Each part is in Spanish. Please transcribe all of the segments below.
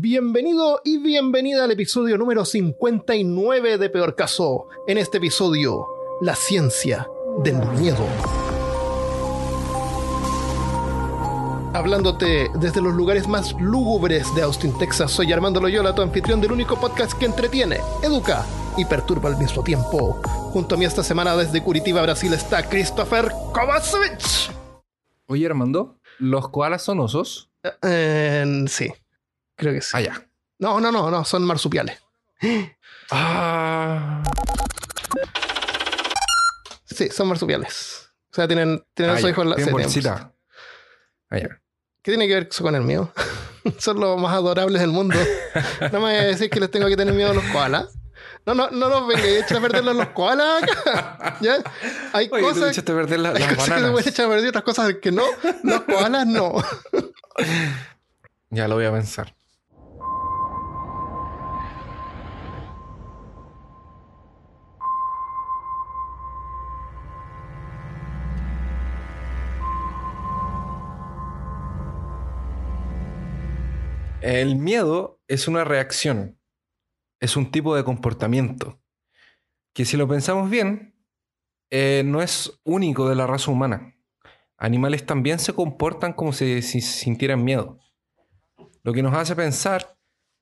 Bienvenido y bienvenida al episodio número 59 de Peor Caso. En este episodio, la ciencia del miedo. Hablándote desde los lugares más lúgubres de Austin, Texas, soy Armando Loyola, tu anfitrión del único podcast que entretiene, educa y perturba al mismo tiempo. Junto a mí esta semana desde Curitiba, Brasil, está Christopher Kovacevic. Oye, Armando, ¿los koalas son osos? Eh, sí, creo que sí. Ah, ya. No, no, no, no, son marsupiales. Ah. Sí, son marsupiales. O sea, tienen, tienen Ah, los ya. ojos en la Tienen bolsita. Ah, ya. ¿Qué tiene que ver eso con el mío? Son los más adorables del mundo. No me voy a decir que les tengo que tener miedo a los koalas. No, no, no nos venga a echar a perder los koalas acá. ¿Ya? Hay Oye, cosas, a perder la- hay las cosas que se pueden echar a perder, otras cosas que no. Los koalas no. Ya lo voy a pensar. El miedo es una reacción, es un tipo de comportamiento que si lo pensamos bien, eh, no es único de la raza humana. Animales también se comportan como si, si sintieran miedo. Lo que nos hace pensar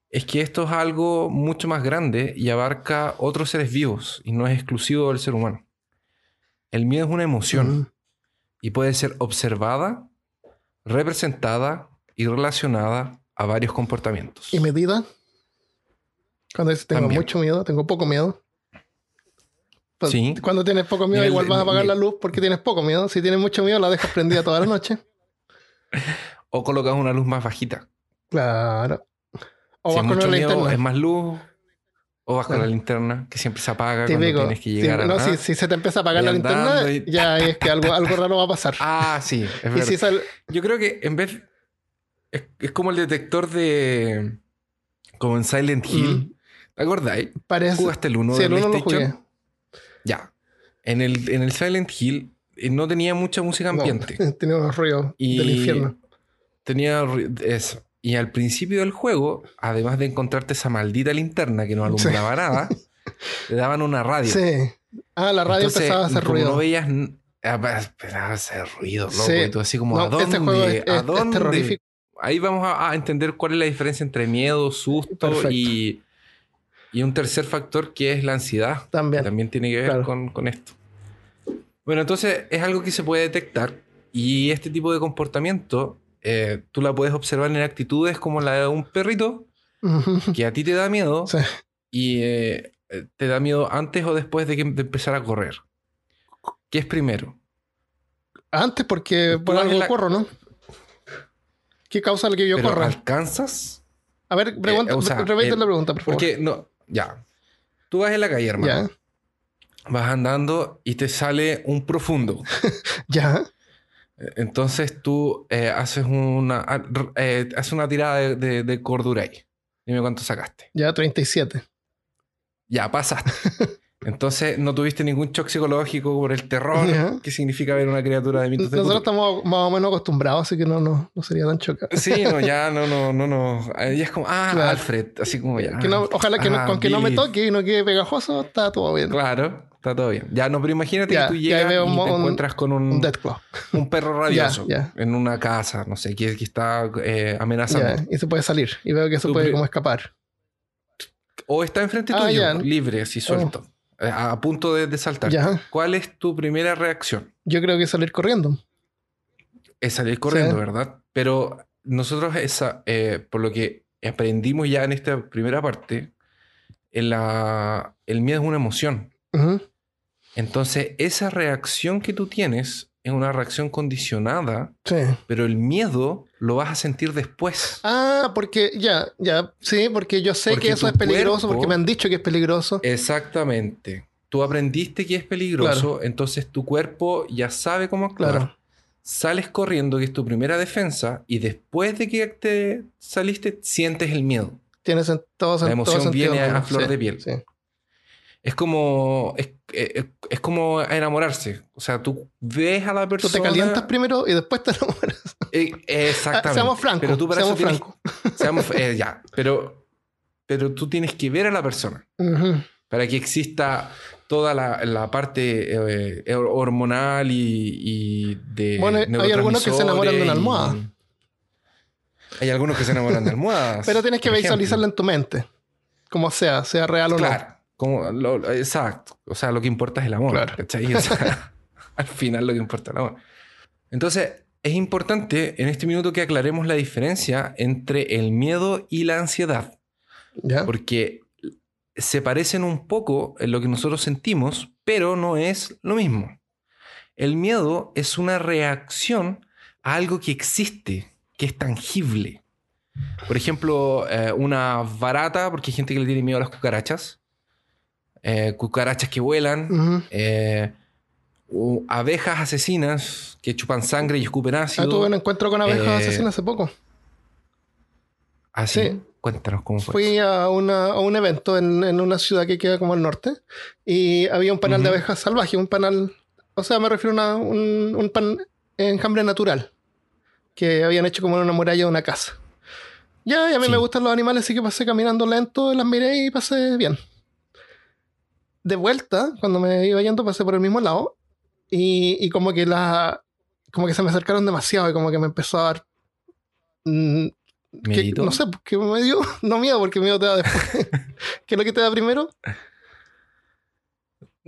es que esto es algo mucho más grande y abarca otros seres vivos y no es exclusivo del ser humano. El miedo es una emoción y puede ser observada, representada y relacionada a varios comportamientos. ¿Y medida? Cuando dices tengo También. mucho miedo, tengo poco miedo. Pues, Sí. Cuando tienes poco miedo, Nivel igual vas a apagar la luz porque tienes poco miedo. Si tienes mucho miedo, la dejas prendida toda la noche. O colocas una luz más bajita. Claro. O si vas con una miedo, linterna. es más luz. O vas con la linterna, que siempre se apaga cuando Típico. tienes que Sí, llegar a... no, si, si se te empieza a apagar la linterna, y- ya es que algo, algo raro va a pasar. Ah, sí, es verdad. si sal- Yo creo que en vez. Es, es como el detector de. Como en Silent Hill. ¿Te acordáis? parece. ¿Jugaste el 1 Mm. Sí, de el lo PlayStation? jugué. Ya. En el, en el Silent Hill eh, no tenía mucha música No, ambiente. tenía unos ruidos Y del infierno. Tenía eso. Y al principio del juego, además de encontrarte esa maldita linterna que no alumbraba nada, te daban una radio. Sí. Ah, la radio Entonces, empezaba a hacer ruido. no veías. ah, Empezaba a hacer ruido, loco. Sí. Y tú así como, No, ¿a dónde? este juego es- ¿A es- es dónde? terrorífico. Ahí vamos a, a entender cuál es la diferencia entre miedo, susto y, y un tercer factor que es la ansiedad. que También. También tiene que ver Claro. con, con esto. Bueno, entonces es algo que se puede detectar y este tipo de comportamiento eh, tú la puedes observar en actitudes como la de un perrito que a ti te da miedo Sí. y eh, te da miedo antes o después de, que, de empezar a correr. ¿Qué es primero? Antes, porque por algo la- corro, ¿no? ¿Qué causa el que yo ¿Pero corra? alcanzas? A ver, pregunta, eh, o sea, repite el- la pregunta, por favor. Porque no, ya. Tú vas en la calle, hermano. Ya, Vas andando y te sale un profundo. ya. Entonces tú eh, haces una ah, eh, haces una tirada de, de, de cordura ahí. Dime cuánto sacaste. Ya, 37. Ya, pasaste. Entonces no tuviste ningún shock psicológico por el terror Ya. que significa ver una criatura de mitos Nosotros estamos más o menos acostumbrados, así que no, no, no sería tan chocante. Sí, no, ya no, no, no, no. Ahí es como, ah, Claro. Alfred, así como ya. Que no- ojalá que no- Ah, con que no me toque y no quede pegajoso, está todo bien. Claro, está todo bien. Ya, no, pero imagínate que tú llegas y un- te encuentras con un, Un un perro rabioso Ya, en una casa, no sé, que, que está eh, amenazando. Y se puede salir. Y veo que se puede como escapar. O está enfrente Ah, tuyo, libre, así suelto, eh, a, a punto de, de saltar. Ya. ¿Cuál es tu primera reacción? Yo creo que salir corriendo. Es salir corriendo, Sí. ¿verdad? Pero nosotros, esa, eh, por lo que aprendimos ya en esta primera parte, en la, el miedo es una emoción. Entonces, esa reacción que tú tienes es una reacción condicionada, Sí. pero el miedo lo vas a sentir después. Ah, porque ya, ya, sí, porque yo sé Porque que eso es peligroso, cuerpo- porque me han dicho que es peligroso. Exactamente. Tú aprendiste que es peligroso, entonces tu cuerpo ya sabe cómo actuar. Claro. Sales corriendo, que es tu primera defensa, y después de que te saliste, sientes el miedo. Tienes en todo, La emoción todo sentido viene a flor Sí, de piel. Sí. Es como. Es, es- es como enamorarse. O sea, tú ves a la Tú persona. te calientas primero y después te enamoras. Eh, exactamente. Ah, seamos francos. Pero tú para seamos eso tienes- francos. seamos- eh, ya. Pero, pero tú tienes que ver a la persona. Para que exista toda la, la parte eh, hormonal y, y de Bueno, hay algunos que se enamoran de una almohada. y- Hay algunos que se enamoran de almohadas. Pero tienes que visualizarla en tu mente. Como sea, sea real o Claro. Como lo- exacto. O sea, lo que importa es el amor. Claro. ¿cachai? O sea, al final lo que importa es el amor. Entonces, es importante en este minuto que aclaremos la diferencia entre el miedo y la ansiedad. ¿Ya? Porque se parecen un poco en lo que nosotros sentimos, pero no es lo mismo. El miedo es una reacción a algo que existe, que es tangible. Por ejemplo, eh, una barata, porque hay gente que le tiene miedo a las cucarachas. Eh, cucarachas que vuelan. Eh, abejas asesinas que chupan sangre y escupen Ah, ácido. tuve un encuentro con abejas eh, asesinas hace poco. Así. sí. Cuéntanos cómo fue. Fui a, una- a un evento en, en una ciudad que queda como al norte y había un panal de Ujú. abejas salvajes, un panal, o sea, me refiero a una- un, un pan enjambre natural que habían hecho como en una muralla de una casa. Ya, y a mí Sí. me gustan los animales, así que pasé caminando lento, las miré y pasé bien. De vuelta, cuando me iba yendo, pasé por el mismo lado y, y como que la, como que se me acercaron demasiado y como que me empezó a dar mm, que- ¿Miedito? no sé, ¿qué me dio? No miedo, porque miedo te da después. ¿Qué es lo que te da primero?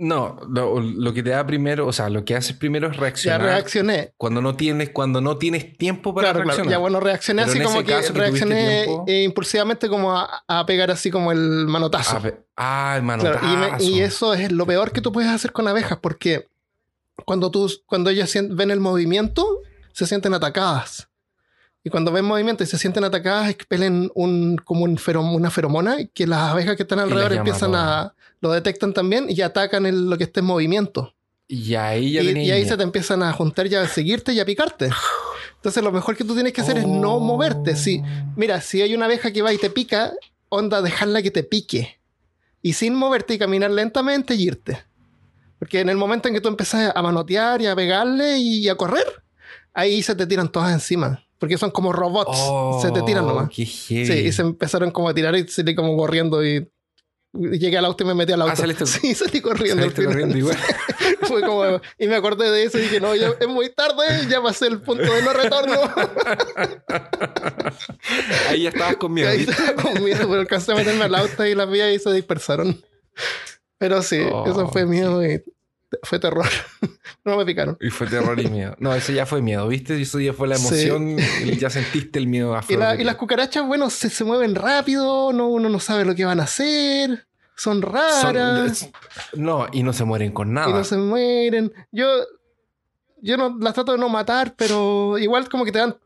No, lo, lo que te da primero, o sea, lo que haces primero es Ya reaccionar. reaccioné. Cuando no tienes, cuando no tienes tiempo para Claro, claro. reaccionar. Ya bueno, reaccioné Pero así como que reaccioné tiempo- eh, impulsivamente como a, a pegar así como el manotazo. Ah, pe- ah, el Claro, y, me- manotazo. y eso es lo peor que tú puedes hacer con abejas porque cuando tú cuando ellas ven el movimiento se sienten atacadas. Y cuando ven movimiento y se sienten atacadas, expelen un, como un ferom- una feromona que las abejas que están alrededor empiezan a... Lo detectan también y atacan el- lo que esté en movimiento. Y ahí ya Y, y ahí se te empiezan a juntar y a seguirte y a picarte. Entonces lo mejor que tú tienes que hacer es no Oh. moverte. Si, mira, si hay una abeja que va y te pica, onda, dejarla que te pique. Y sin moverte y caminar lentamente y irte. Porque en el momento en que tú empiezas a manotear y a pegarle y a correr, ahí se te tiran todas encima. Porque son como robots. Oh, se te tiran nomás. Qué. Sí, y se empezaron como a tirar y salí como corriendo y... Llegué al auto y me metí al auto. Ah, saliste- sí, salí corriendo. al Saliste corriendo igual. Fue como, y me acordé de eso y dije, no, ya es muy tarde, ya pasé el punto de no retorno. ahí ya estabas con miedo. ahí estaba con miedo, pero alcancé a meterme al auto y las vías y se dispersaron. Pero sí, Oh, eso fue miedo y fue terror. no me picaron. Y fue terror y miedo. No, eso ya fue miedo, ¿viste? Eso ya fue la Sí. emoción y ya sentiste el miedo a Y, la- y las cucarachas, bueno, se, se mueven rápido, no, uno no sabe lo que van a hacer, son raras Son- no, y no se mueren con nada. y no se mueren. Yo, yo no las trato de no matar, pero igual como que te dan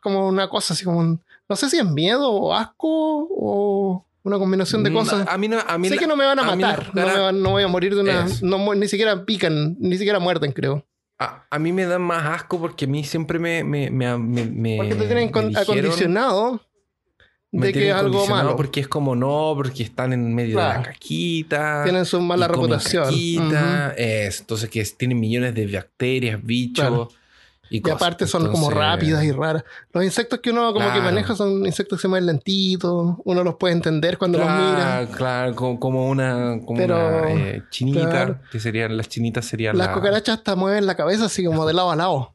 como una cosa así como un- no sé si es miedo o asco o una combinación de Mm, cosas. A mí no, a mí sé la- que no me van a matar, no, me van- no voy a morir de una... No ni siquiera pican, ni siquiera muerden, creo. A, a mí me dan más asco porque a mí siempre me. me, me, me- me- Porque te tienen me con- dijeron- acondicionado de que es algo malo. Porque es como no, porque están en medio de la caquita. Tienen su mala reputación. caquita, es, entonces que tienen millones de bacterias, bichos. Claro. Y, Y aparte son como Entonces, rápidas y raras. Los insectos que uno como que Claro. maneja son insectos que se mueven lentitos. Uno los puede entender cuando los mira. Claro, claro, como, como una, como Pero, una eh, chinita, claro. que serían, las chinitas serían Las la- cucarachas hasta mueven la cabeza así como de lado a lado.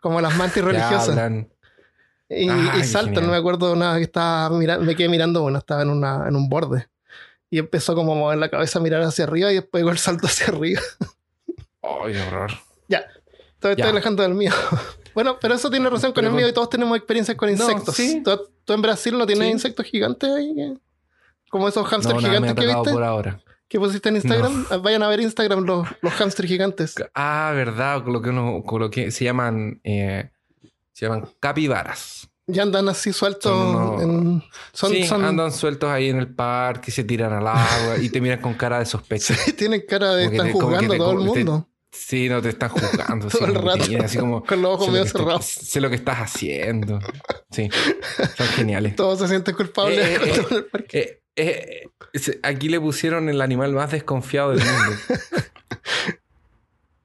Como las mantis que religiosas. hablan. Y, Ah, y saltan. No me acuerdo nada que estaba mirando. Me quedé mirando una, estaba en, una, en un borde. Y empezó como a mover la cabeza, a mirar hacia arriba y después el salto hacia arriba. Ay, horror. ya. Estoy, estoy alejando del mío. bueno, pero eso tiene relación con Pero el mío y todos tenemos experiencias con No, insectos. sí. ¿Tú, tú en Brasil no tienes Sí. insectos gigantes ahí? Como esos hamsters gigantes que viste. por ahora. ¿Qué pusiste en Instagram? Ah, Vayan a ver Instagram los, los hamsters gigantes. Ah, verdad, con lo que, uno, con lo que se llaman, eh, se llaman capibaras. Ya andan así sueltos. Son unos- en- son, sí, son- andan sueltos ahí en el parque, se tiran al agua y te miran con cara de sospecha. tienen cara de estar juzgando a todo el mundo. Sí, no te están juzgando. así Todo el rato, así como, con los ojos medio cerrados. sé lo que estás haciendo. Sí, son geniales. Todos se sienten culpables Eh, eh, eh. parque. Aquí le pusieron el animal más desconfiado del mundo.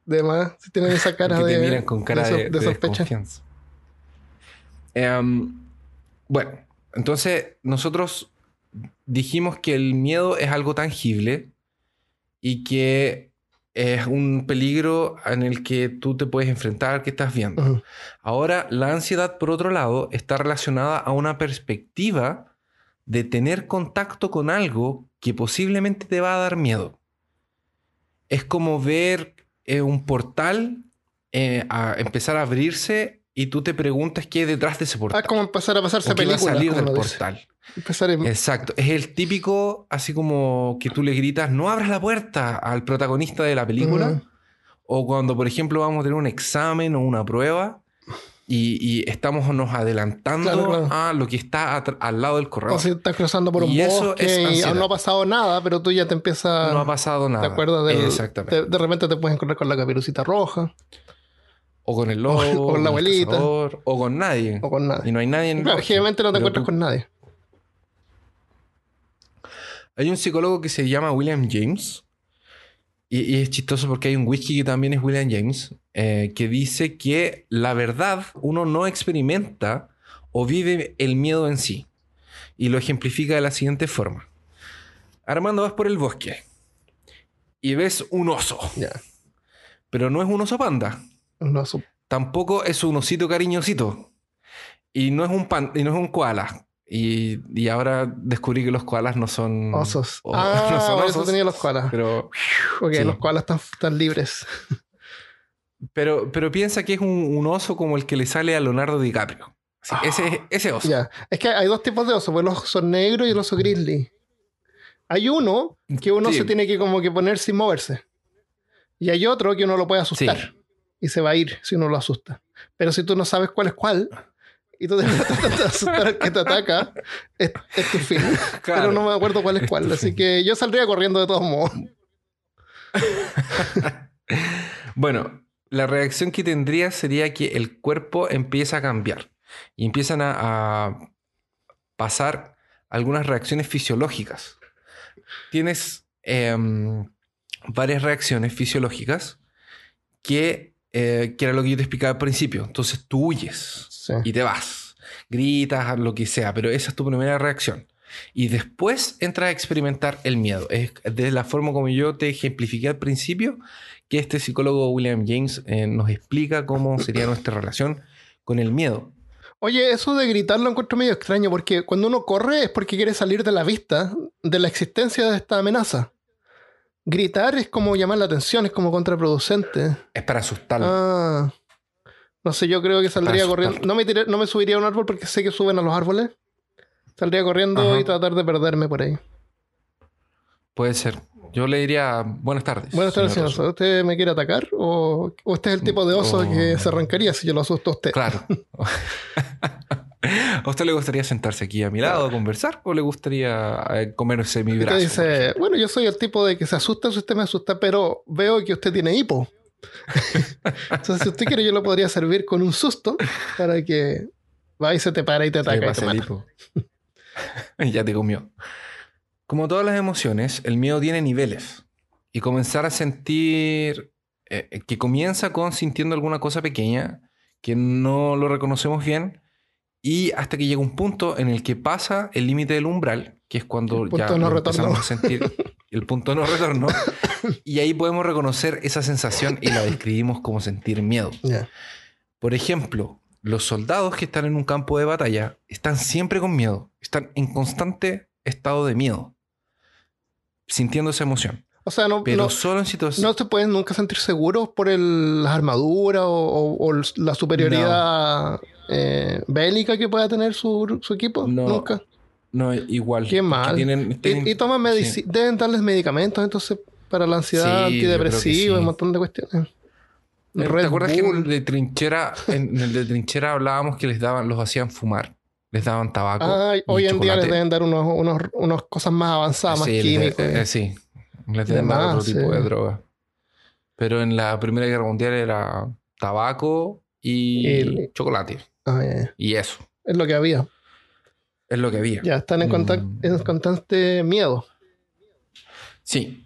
Además, si tienen esa cara que de, te miran con cara so- de, de sospecha. Em, bueno, entonces nosotros dijimos que el miedo es algo tangible y que es un peligro en el que tú te puedes enfrentar, que estás viendo. Ahora, la ansiedad, por otro lado, está relacionada a una perspectiva de tener contacto con algo que posiblemente te va a dar miedo. Es como ver eh, un portal eh, a empezar a abrirse y tú te preguntas qué hay detrás de ese Ah, portal. es como empezar a pasarse ¿O qué va a salir del portal? Empezar a- Exacto. Es el típico, así como que tú le gritas, no abras la puerta al protagonista de la película. Ujú. O cuando, por ejemplo, vamos a tener un examen o una prueba y, y estamos nos adelantando Claro, claro. a lo que está al lado del corredor. O si estás cruzando por un Y eso bosque es y ansiedad. no ha pasado nada, pero tú ya te empiezas. no ha pasado nada. ¿Te acuerdas del, Exactamente. De, de repente te puedes encontrar con la caperucita roja O con el lobo, o con la el abuelita. cazador, o con nadie. o con nadie. Y no hay nadie en el Claro, generalmente no te encuentras tú- con nadie. Hay un psicólogo que se llama William James. Y, y es chistoso porque hay un whisky que también es William James. eh, que dice que la verdad uno no experimenta o vive el miedo en sí. Y lo ejemplifica de la siguiente forma. Armando, vas por el bosque. Y ves un oso. Ya. Pero no es un oso panda. Tampoco es un osito cariñosito. Y no es un pan, y no es un koala. Y, y ahora descubrí que los koalas no son osos. o- ah, no son eso osos, tenía los koalas. Pero, Ok, sí. los koalas están, están libres. pero, pero piensa que es un, un oso como el que le sale a Leonardo DiCaprio. Así, ese, ese oso. Ah. Ya. Es que hay dos tipos de osos, pues el oso negro y el oso grizzly. Hay uno que uno Sí. se tiene que como que poner sin moverse. Y hay otro que uno lo puede asustar. Sí. Y se va a ir si uno lo asusta. Pero si tú no sabes cuál es cuál, y tú te tratas de asustar al que te ataca, es, es tu fin. Claro. Pero no me acuerdo cuál es Es cuál. Así fin. que yo saldría corriendo de todos modos. Bueno, la reacción que tendría sería que el cuerpo empieza a cambiar y empiezan a, a pasar algunas reacciones fisiológicas. Tienes em, varias reacciones fisiológicas que, eh, que era lo que yo te explicaba al principio. Entonces tú huyes Sí. y te vas, gritas, lo que sea, pero esa es tu primera reacción. Y después entras a experimentar el miedo. Es de la forma como yo te ejemplifiqué al principio, que este psicólogo William James eh, nos explica cómo sería nuestra relación con el miedo. Oye, eso de gritar lo encuentro medio extraño porque cuando uno corre es porque quiere salir de la vista de la existencia de esta amenaza. Gritar es como llamar la atención, es como contraproducente. Es para asustarlo. Ah. No sé, yo creo que saldría corriendo. No me, tiré- no me subiría a un árbol porque sé que suben a los árboles. Saldría corriendo Ajá. y tratar de perderme por ahí. Puede ser. Yo le diría buenas tardes. Buenas tardes, señor. señor oso". ¿Usted me quiere atacar? ¿O o usted es el tipo de oso Oh. que se arrancaría si yo lo asusto a usted? Claro. ¿A usted le gustaría sentarse aquí a mi lado a conversar o le gustaría eh, comerse mi brazo? dice, bueno, yo soy el tipo de que se asusta si usted me asusta, pero veo que usted tiene hipo. Entonces, si usted quiere, yo le podría servir con un susto para que va y se te para y te ataca y el hipo. ya te comió. Como todas las emociones, el miedo tiene niveles. Y comenzar a sentir eh, que comienza con sintiendo alguna cosa pequeña que no lo reconocemos bien y hasta que llega un punto en el que pasa el límite del umbral, que es cuando ya no empezamos a sentir el punto no retorno y ahí podemos reconocer esa sensación y la describimos como sentir miedo. Por ejemplo, los soldados que están en un campo de batalla están siempre con miedo, están en constante estado de miedo, sintiendo esa emoción. O sea, no, Pero no, solo en situaciones... no se pueden nunca sentir seguros por el- las armaduras o, o- o la superioridad eh, bélica que pueda tener su, su equipo. No. Nunca. No, igual. Qué mal. tienen- tienen- y, y toman sí. deben darles medicamentos entonces para la ansiedad, Sí, yo creo que antidepresivo, sí. un montón de cuestiones. ¿Te Red acuerdas que en el de trinchera, en el de trinchera hablábamos que les daban, los hacían fumar? Les daban tabaco. Ah, hoy en día les deben dar unos, unos, unos cosas más avanzadas, más eh, sí. Les De deben dar otro tipo de droga. Pero en la Primera Guerra Mundial era tabaco y Y- chocolate. Ah, ya. Y eso. Es lo que había. Es lo que había. Ya están en, contac- Mm. en constante miedo. Sí.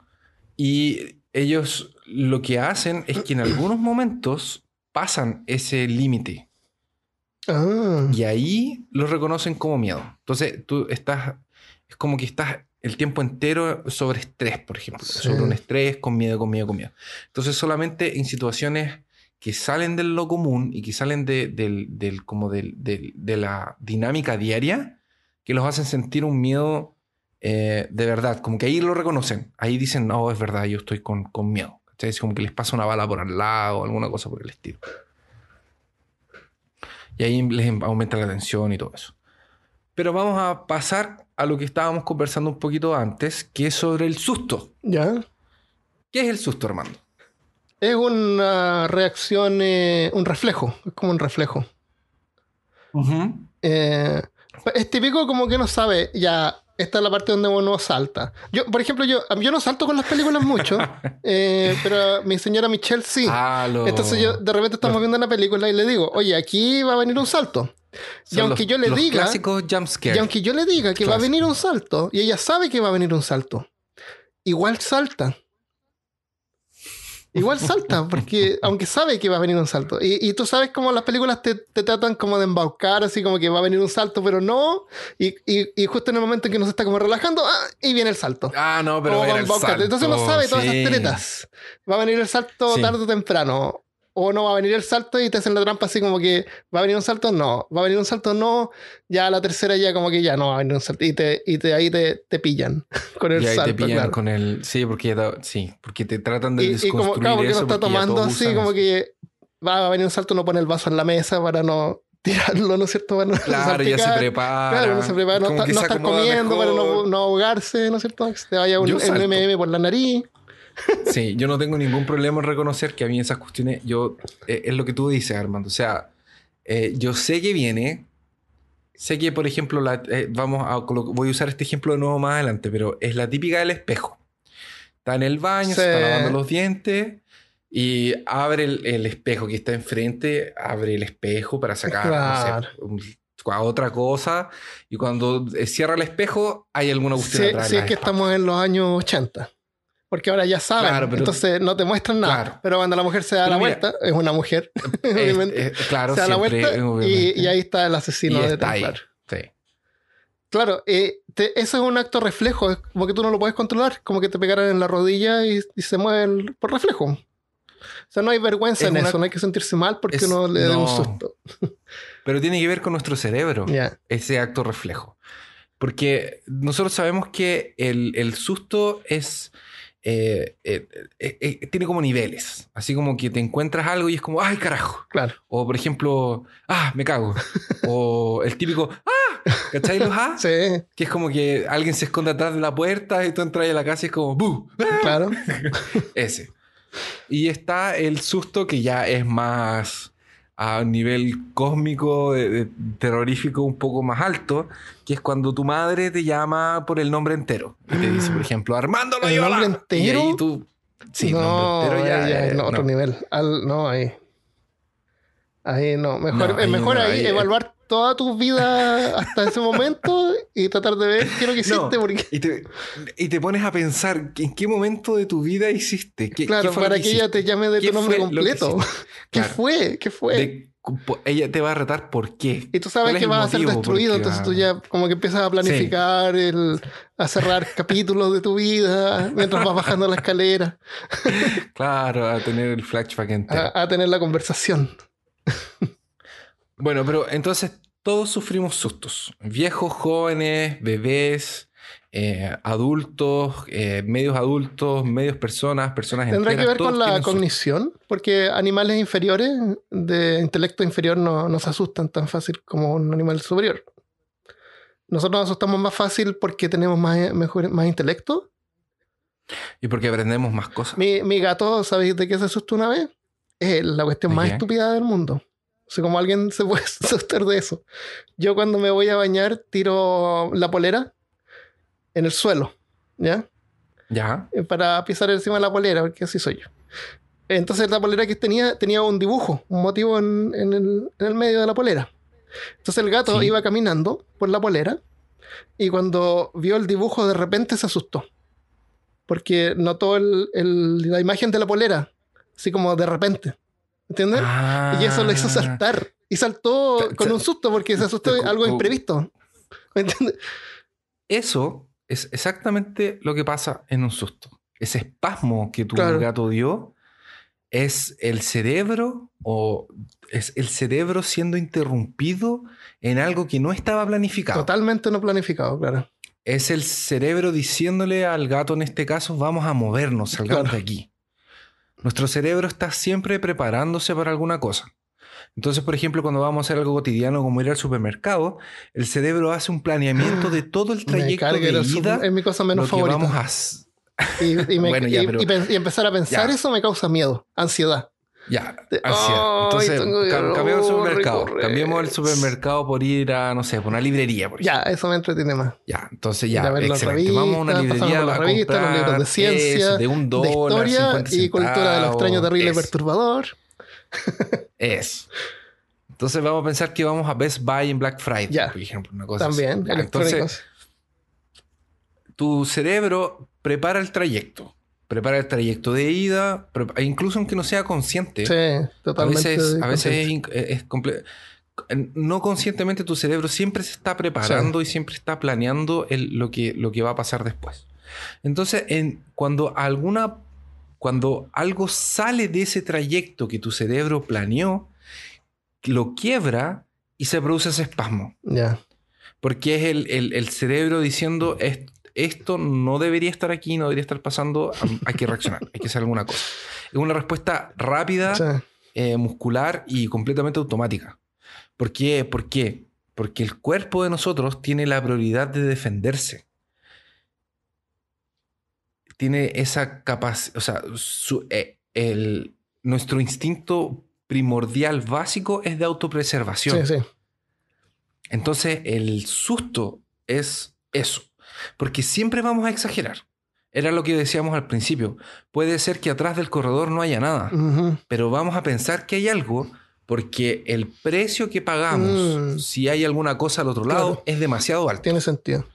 Y ellos lo que hacen es que en algunos momentos pasan ese límite. Ah, Y ahí lo reconocen como miedo. Entonces tú estás, es como que estás el tiempo entero sobre estrés, por ejemplo. Sí. Sobre un estrés, con miedo, con miedo, con miedo. Entonces solamente en situaciones que salen de lo común y que salen de, del, del- como del- de la dinámica diaria, que los hacen sentir un miedo eh, de verdad. Como que ahí lo reconocen. Ahí dicen, no, es verdad, yo estoy con, con miedo. ¿Cachai? Es como que les pasa una bala por al lado o alguna cosa por el estilo. Y ahí les aumenta la tensión y todo eso. Pero vamos a pasar a lo que estábamos conversando un poquito antes, que es sobre el susto. ya. ¿Qué es el susto, Armando? Es una reacción, eh, un reflejo. Es como un reflejo. Eh, es típico como que no sabe, ya, esta es la parte donde uno salta. Yo, por ejemplo, yo, yo no salto con las películas mucho, eh, pero mi señora Michelle sí. Ah, lo- Entonces yo de repente estamos viendo una película y le digo, oye, aquí va a venir un salto. Y aunque los- yo le diga, clásicos jump scare. y aunque yo le diga que va a venir un salto, y ella sabe que va a venir un salto, igual salta. Igual salta, porque aunque sabe que va a venir un salto. Y, y tú sabes cómo las películas te, te tratan como de embaucar, así como que va a venir un salto, pero no. Y, y- y justo en el momento en que nos está como relajando, ¡ah! y viene el salto. Ah, no, pero para el salto. Entonces uno sabe todas sí. esas tretas. Va a venir el salto Sí. tarde o temprano. O no va a venir el salto y te hacen la trampa así como que va a venir un salto, no. Va a venir un salto, no. Ya la tercera ya como que ya no va a venir un salto. Y, te, y te, ahí te, te pillan con el Y ahí salto. te pillan claro. con el... Sí, porque, da- sí, porque te tratan de Y, y desconstruir como, claro, porque eso. uno está porque tomando así como que va a venir un salto, uno pone el vaso en la mesa para no tirarlo, ¿no es cierto? Para no Claro, ya se prepara. Claro, uno se prepara, no, está- no acomoda comiendo para no, mejor. no ahogarse, ¿no es cierto? Que se te vaya un. MM por la nariz. Sí, yo no tengo ningún problema en reconocer que a mí esas cuestiones, yo, eh, es lo que tú dices, Armando. O sea, eh, yo sé que viene, sé que, por ejemplo, la, eh, vamos a, voy a usar este ejemplo de nuevo más adelante, pero es la típica del espejo. Está en el baño, se Sí. está lavando los dientes y abre el, el espejo que está enfrente, abre el espejo para sacar no sé, a otra cosa y cuando eh, cierra el espejo hay alguna cuestión Si, atrás. en es que estamos en los años 80. Porque ahora ya saben. Claro, pero- entonces no te muestran nada. Claro. Pero cuando la mujer se da Pero la mira, vuelta, es una mujer. Es- obviamente. es- claro, se da la vuelta y, ahí está el asesino de está ahí. Templar. Sí. Claro, eh, te- eso es un acto reflejo, es como que tú no lo puedes controlar, como que te pegaran en la rodilla y, y se mueven por reflejo. O sea, no hay vergüenza Es en una- eso, no hay que sentirse mal porque es- uno le da un no. susto. Pero tiene que ver con nuestro cerebro, ese acto reflejo. Porque nosotros sabemos que el, el susto es. Eh, eh, eh, tiene como niveles. Así como que te encuentras algo y es como, ¡ay, carajo! Claro. O por ejemplo, ¡ah, me cago! o el típico, ¡ah! ¿Cachai los ah? Sí, Que es como que alguien se esconde atrás de la puerta y tú entras a la casa y es como, ¡bu! claro. Ese. Y está el susto que ya es más a nivel cósmico, terrorífico un poco más alto, que es cuando tu madre te llama por el nombre entero. Y te dice, por ejemplo, Armando ¿El Loyola. nombre entero? Y ahí tú... Sí, no, nombre entero ya... ya no, otro no. nivel. Al- no, ahí. Ahí no. Mejor, No, es ahí mejor no, ahí ahí es- evaluar toda tu vida hasta ese momento y tratar de ver qué es lo que hiciste. No, porque, y, te, y te pones a pensar en qué momento de tu vida hiciste. ¿Qué, claro, qué fue lo para que, ella te llame de ¿Qué tu nombre completo. ¿Qué Claro. fue? ¿Qué fue? De- ella te va a retar por qué. Y tú sabes ¿Cuál es que vas a ser destruido, entonces va- tú ya como que empiezas a planificar, el, a cerrar capítulos de tu vida mientras vas bajando la escalera, Claro, a tener el flashback entero. a, a tener la conversación. Bueno, pero entonces todos sufrimos sustos. Viejos, jóvenes, bebés, eh, adultos, eh, medios adultos, medios personas, personas ¿Tendrá que enteras, ver todos con la sustos. cognición? Porque animales inferiores de intelecto inferior no, no se asustan tan fácil como un animal superior. nosotros nos asustamos más fácil porque tenemos más, mejor, más intelecto. Y porque aprendemos más cosas. Mi, mi gato, ¿sabéis de qué se asustó una vez? Es la cuestión ¿De más estúpida del mundo. O sea, como alguien se puede asustar de eso. Yo cuando me voy a bañar tiro la polera en el suelo, ¿ya? Ya. Eh, Para pisar encima de la polera, porque así soy yo. Entonces la polera que tenía tenía un dibujo, un motivo en, en el, en el medio de la polera. Entonces el gato Sí. iba caminando por la polera y cuando vio el dibujo de repente se asustó. Porque notó el- el- la imagen de la polera, así como de repente. ¿Entiendes? Y eso lo hizo Ah. saltar. Y saltó con un susto porque se asustó algo imprevisto. ¿Me entiendes? Eso es exactamente lo que pasa en un susto. Ese espasmo que tu Claro. gato dio es el cerebro o es el cerebro siendo interrumpido en algo que no estaba planificado. Totalmente no planificado, claro. Es el cerebro diciéndole al gato, en este caso, vamos a movernos, salgamos Claro. de aquí. Nuestro cerebro está siempre preparándose para alguna cosa. Entonces, por ejemplo, cuando vamos a hacer algo cotidiano como ir al supermercado, el cerebro hace un planeamiento de todo el trayecto de al ida, es mi cosa menos que favorita. vamos a... Y, y me- Bueno, ya, y- pero- y pen- y empezar a pensar Ya. eso me causa miedo, ansiedad. Ya, De- ansiedad. Entonces, tengo que cam- cambiemos el supermercado. correr. Cambiemos el supermercado por ir a, no sé, por una librería, por Ya, eso me entretiene más. Ya, entonces ya, excelente. Vamos a una librería a las revistas, los comprar libros de ciencia, eso, de un de dólar, historia 50 y cultura de lo extraño, terrible y eso, perturbador. Eso. Entonces vamos a pensar que vamos a Best Buy en Black Friday, Ya. por ejemplo, una cosa así. También, Ya, electrónicos. entonces, tu cerebro prepara el trayecto. Prepara el trayecto de ida, e incluso aunque no sea consciente. sí, a totalmente. veces, a veces es, es no conscientemente tu cerebro siempre se está preparando y siempre está planeando el- lo, que, lo que va a pasar después. Entonces, en, cuando alguna cuando algo sale de ese trayecto que tu cerebro planeó, lo quiebra y se produce ese espasmo. Ya. Porque es el, el- el cerebro diciendo "Est- esto no debería estar aquí, no debería estar pasando, hay que reaccionar, hay que hacer alguna cosa. Es una respuesta rápida, Sí. eh, muscular y completamente automática. ¿Por qué? ¿Por qué? Porque el cuerpo de nosotros tiene la prioridad de defenderse. Tiene esa capacidad, o sea, su- eh, el- nuestro instinto primordial básico es de autopreservación. Sí, sí. Entonces, el susto es eso. Porque siempre vamos a exagerar. Era lo que decíamos al principio. Puede ser que atrás del corredor no haya nada, pero vamos a pensar que hay algo porque el precio que pagamos Mm. si hay alguna cosa al otro lado Claro. es demasiado alto. Tiene sentido.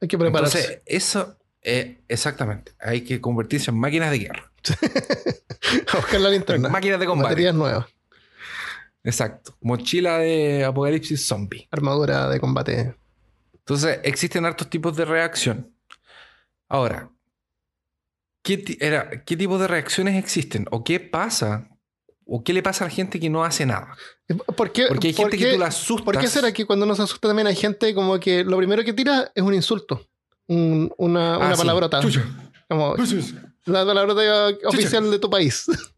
Hay que prepararse. Entonces, eso, eh, exactamente. Hay que convertirse en máquinas de guerra. a buscar la linterna. Máquinas de combate. Baterías nuevas. Exacto. Mochila de apocalipsis zombie. Armadura de combate. Entonces, existen hartos tipos de reacción. Ahora, ¿qué, ti- era, ¿qué tipo de reacciones existen? ¿O qué pasa? ¿O qué le pasa a la gente que no hace nada? ¿Por qué, Porque hay gente que tú la asustas. ¿Por qué será que cuando uno se asusta también hay gente como que lo primero que tira es un insulto? Un- una Ah, una sí. palabrota. Chucha. Como la palabrota oficial de tu país.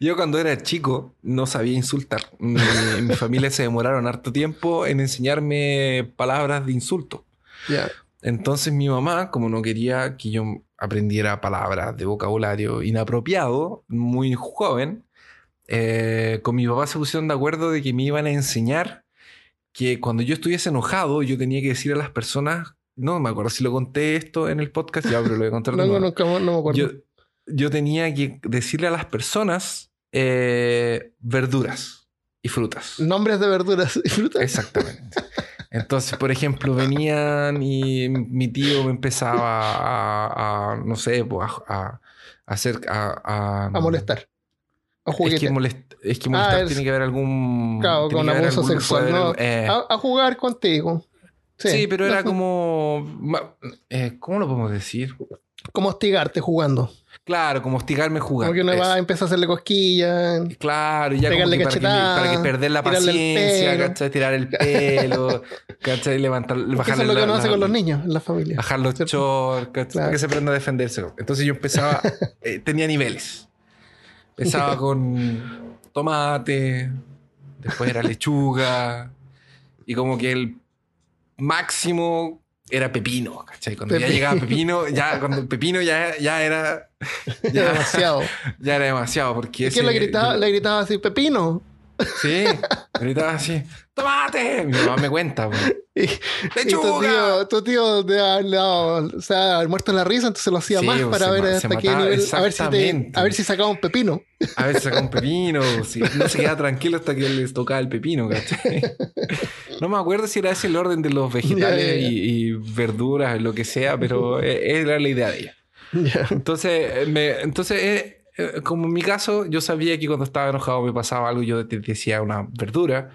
Yo cuando era chico no sabía insultar. Mi, mi familia se demoraron harto tiempo en enseñarme palabras de insulto. Entonces mi mamá, como no quería que yo aprendiera palabras de vocabulario inapropiado, muy joven, eh, con mi papá se pusieron de acuerdo de que me iban a enseñar que cuando yo estuviese enojado, yo tenía que decir a las personas, no me acuerdo si lo conté esto en el podcast, ya, pero lo voy a contar No, me acuerdo. yo, yo tenía que decirle a las personas eh, verduras y frutas. Nombres de verduras y frutas. Exactamente. Entonces, por ejemplo, venían y mi tío me empezaba a, a, no sé, pues, a, a hacer... A, A molestar. A Es juguetear. que, molest- es que molestar Ah, es- tiene que haber algún... Claro, con que abuso sexual, ¿no? eh, a, jugar contigo. sí. pero era como... eh, ¿Cómo lo podemos decir? Como hostigarte jugando. Claro, como hostigarme jugando. Como que uno va a empezar a hacerle cosquillas. Claro, ya como Pegarle que para, que, para que perder la paciencia. ¿cachai? Tirar el pelo, ¿cachai? Levantar, Porque bajarle eso es lo que uno hace con los niños en la familia. Bajar los shorts, ¿cachai? Claro. para que se aprenda a defenderse. Entonces yo empezaba, eh, tenía niveles. Empezaba con tomate, después era lechuga, y como que el máximo era Pepino, ¿cachai? Cuando ya llegaba Pepino, ya cuando el Pepino ya, ya era... Ya demasiado. Ya era demasiado, porque ¿Y quién ese- le gritaba, yo- le gritaba así, Pepino? Sí, gritaba así, ¡Tomate! Mi mamá me cuenta. Y, y tu tío, tu tío ha- o sea, muerto en la risa, entonces lo hacía Sí, más pues, para ver hasta qué nivel, a ver si te, a ver si sacaba un pepino. A veces saca un pepino, si- no se queda tranquilo hasta que les tocaba el pepino, ¿cachai? No me acuerdo si era ese el orden de los vegetales. Y, y verduras, lo que sea, pero e- era la idea de ella. Entonces, eh, me, entonces eh, eh, como en mi caso, yo sabía que cuando estaba enojado me pasaba algo, yo te decía una verdura.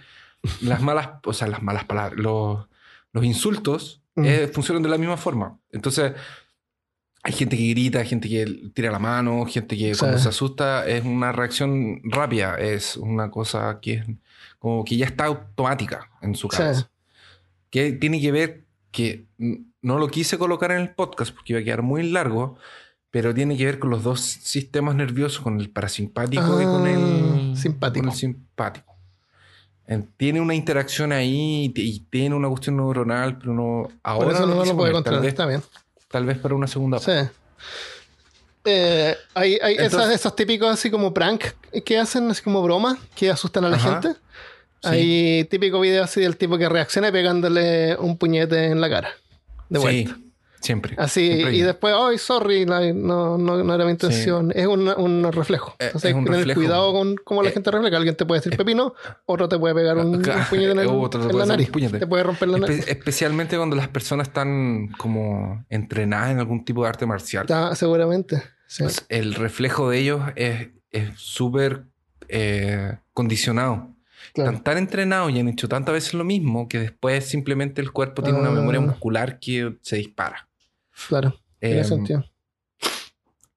Las malas, o sea, las malas palabras, los, los insultos Mm. eh, funcionan de la misma forma. Entonces, hay gente que grita, gente que tira la mano, gente que Sí. cuando se asusta es una reacción rápida, es una cosa que como que ya está automática en su Sí. cabeza. Que tiene que ver que mm, no lo quise colocar en el podcast porque iba a quedar muy largo, pero tiene que ver con los dos sistemas nerviosos, con el parasimpático y con el Ah, simpático. con el simpático. En- Tiene una interacción ahí y tiene una cuestión neuronal, pero no ahora Por eso no, lo lo puede poner. tal controlar. vez, Está bien. tal vez para una segunda Sí. Eh, hay hay Entonces- esas- esos típicos así como prank que hacen, así como bromas, que asustan a la Ajá. gente. Sí. Hay típico video así del tipo que reacciona pegándole un puñete en la cara. De vuelta. Sí, siempre. Así, Siempre y después, ay, sorry, la- no, no, no era mi intención. Es un, un reflejo. Eh, Entonces es hay que un tener reflejo. cuidado con cómo la Eh, gente refleja. Alguien te puede decir pepino, otro te puede pegar un, un Claro, puñete en, el- otro te en la un nariz. puñete. Te puede romper la Espe- nariz. especialmente cuando las personas están como entrenadas en algún tipo de arte marcial. Está- seguramente. Sí. Pues el reflejo de ellos es es súper eh, condicionado. Claro. Están tan entrenados y han hecho tantas veces lo mismo que después simplemente el cuerpo tiene una Ah. memoria muscular que se dispara. Claro. Tiene Eh, sentido.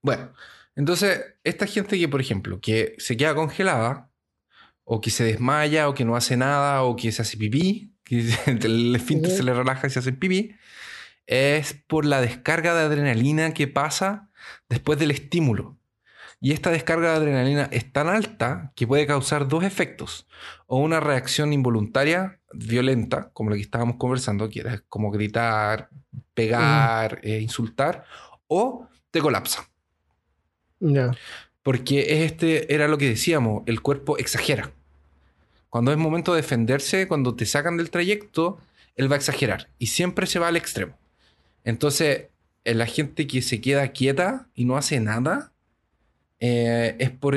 Bueno, entonces, esta gente que, por ejemplo, que se queda congelada, o que se desmaya, o que no hace nada, o que se hace pipí, que el esfínter se le relaja y se hace pipí, es por la descarga de adrenalina que pasa después del estímulo. Y esta descarga de adrenalina es tan alta que puede causar dos efectos. O una reacción involuntaria violenta, como la que estábamos conversando, que era como gritar, pegar, eh, insultar, o te colapsa. Ya. Porque es este, era lo que decíamos, el cuerpo exagera. Cuando es momento de defenderse, cuando te sacan del trayecto, él va a exagerar y siempre se va al extremo. Entonces, eh, la gente que se queda quieta y no hace nada, eh, es por,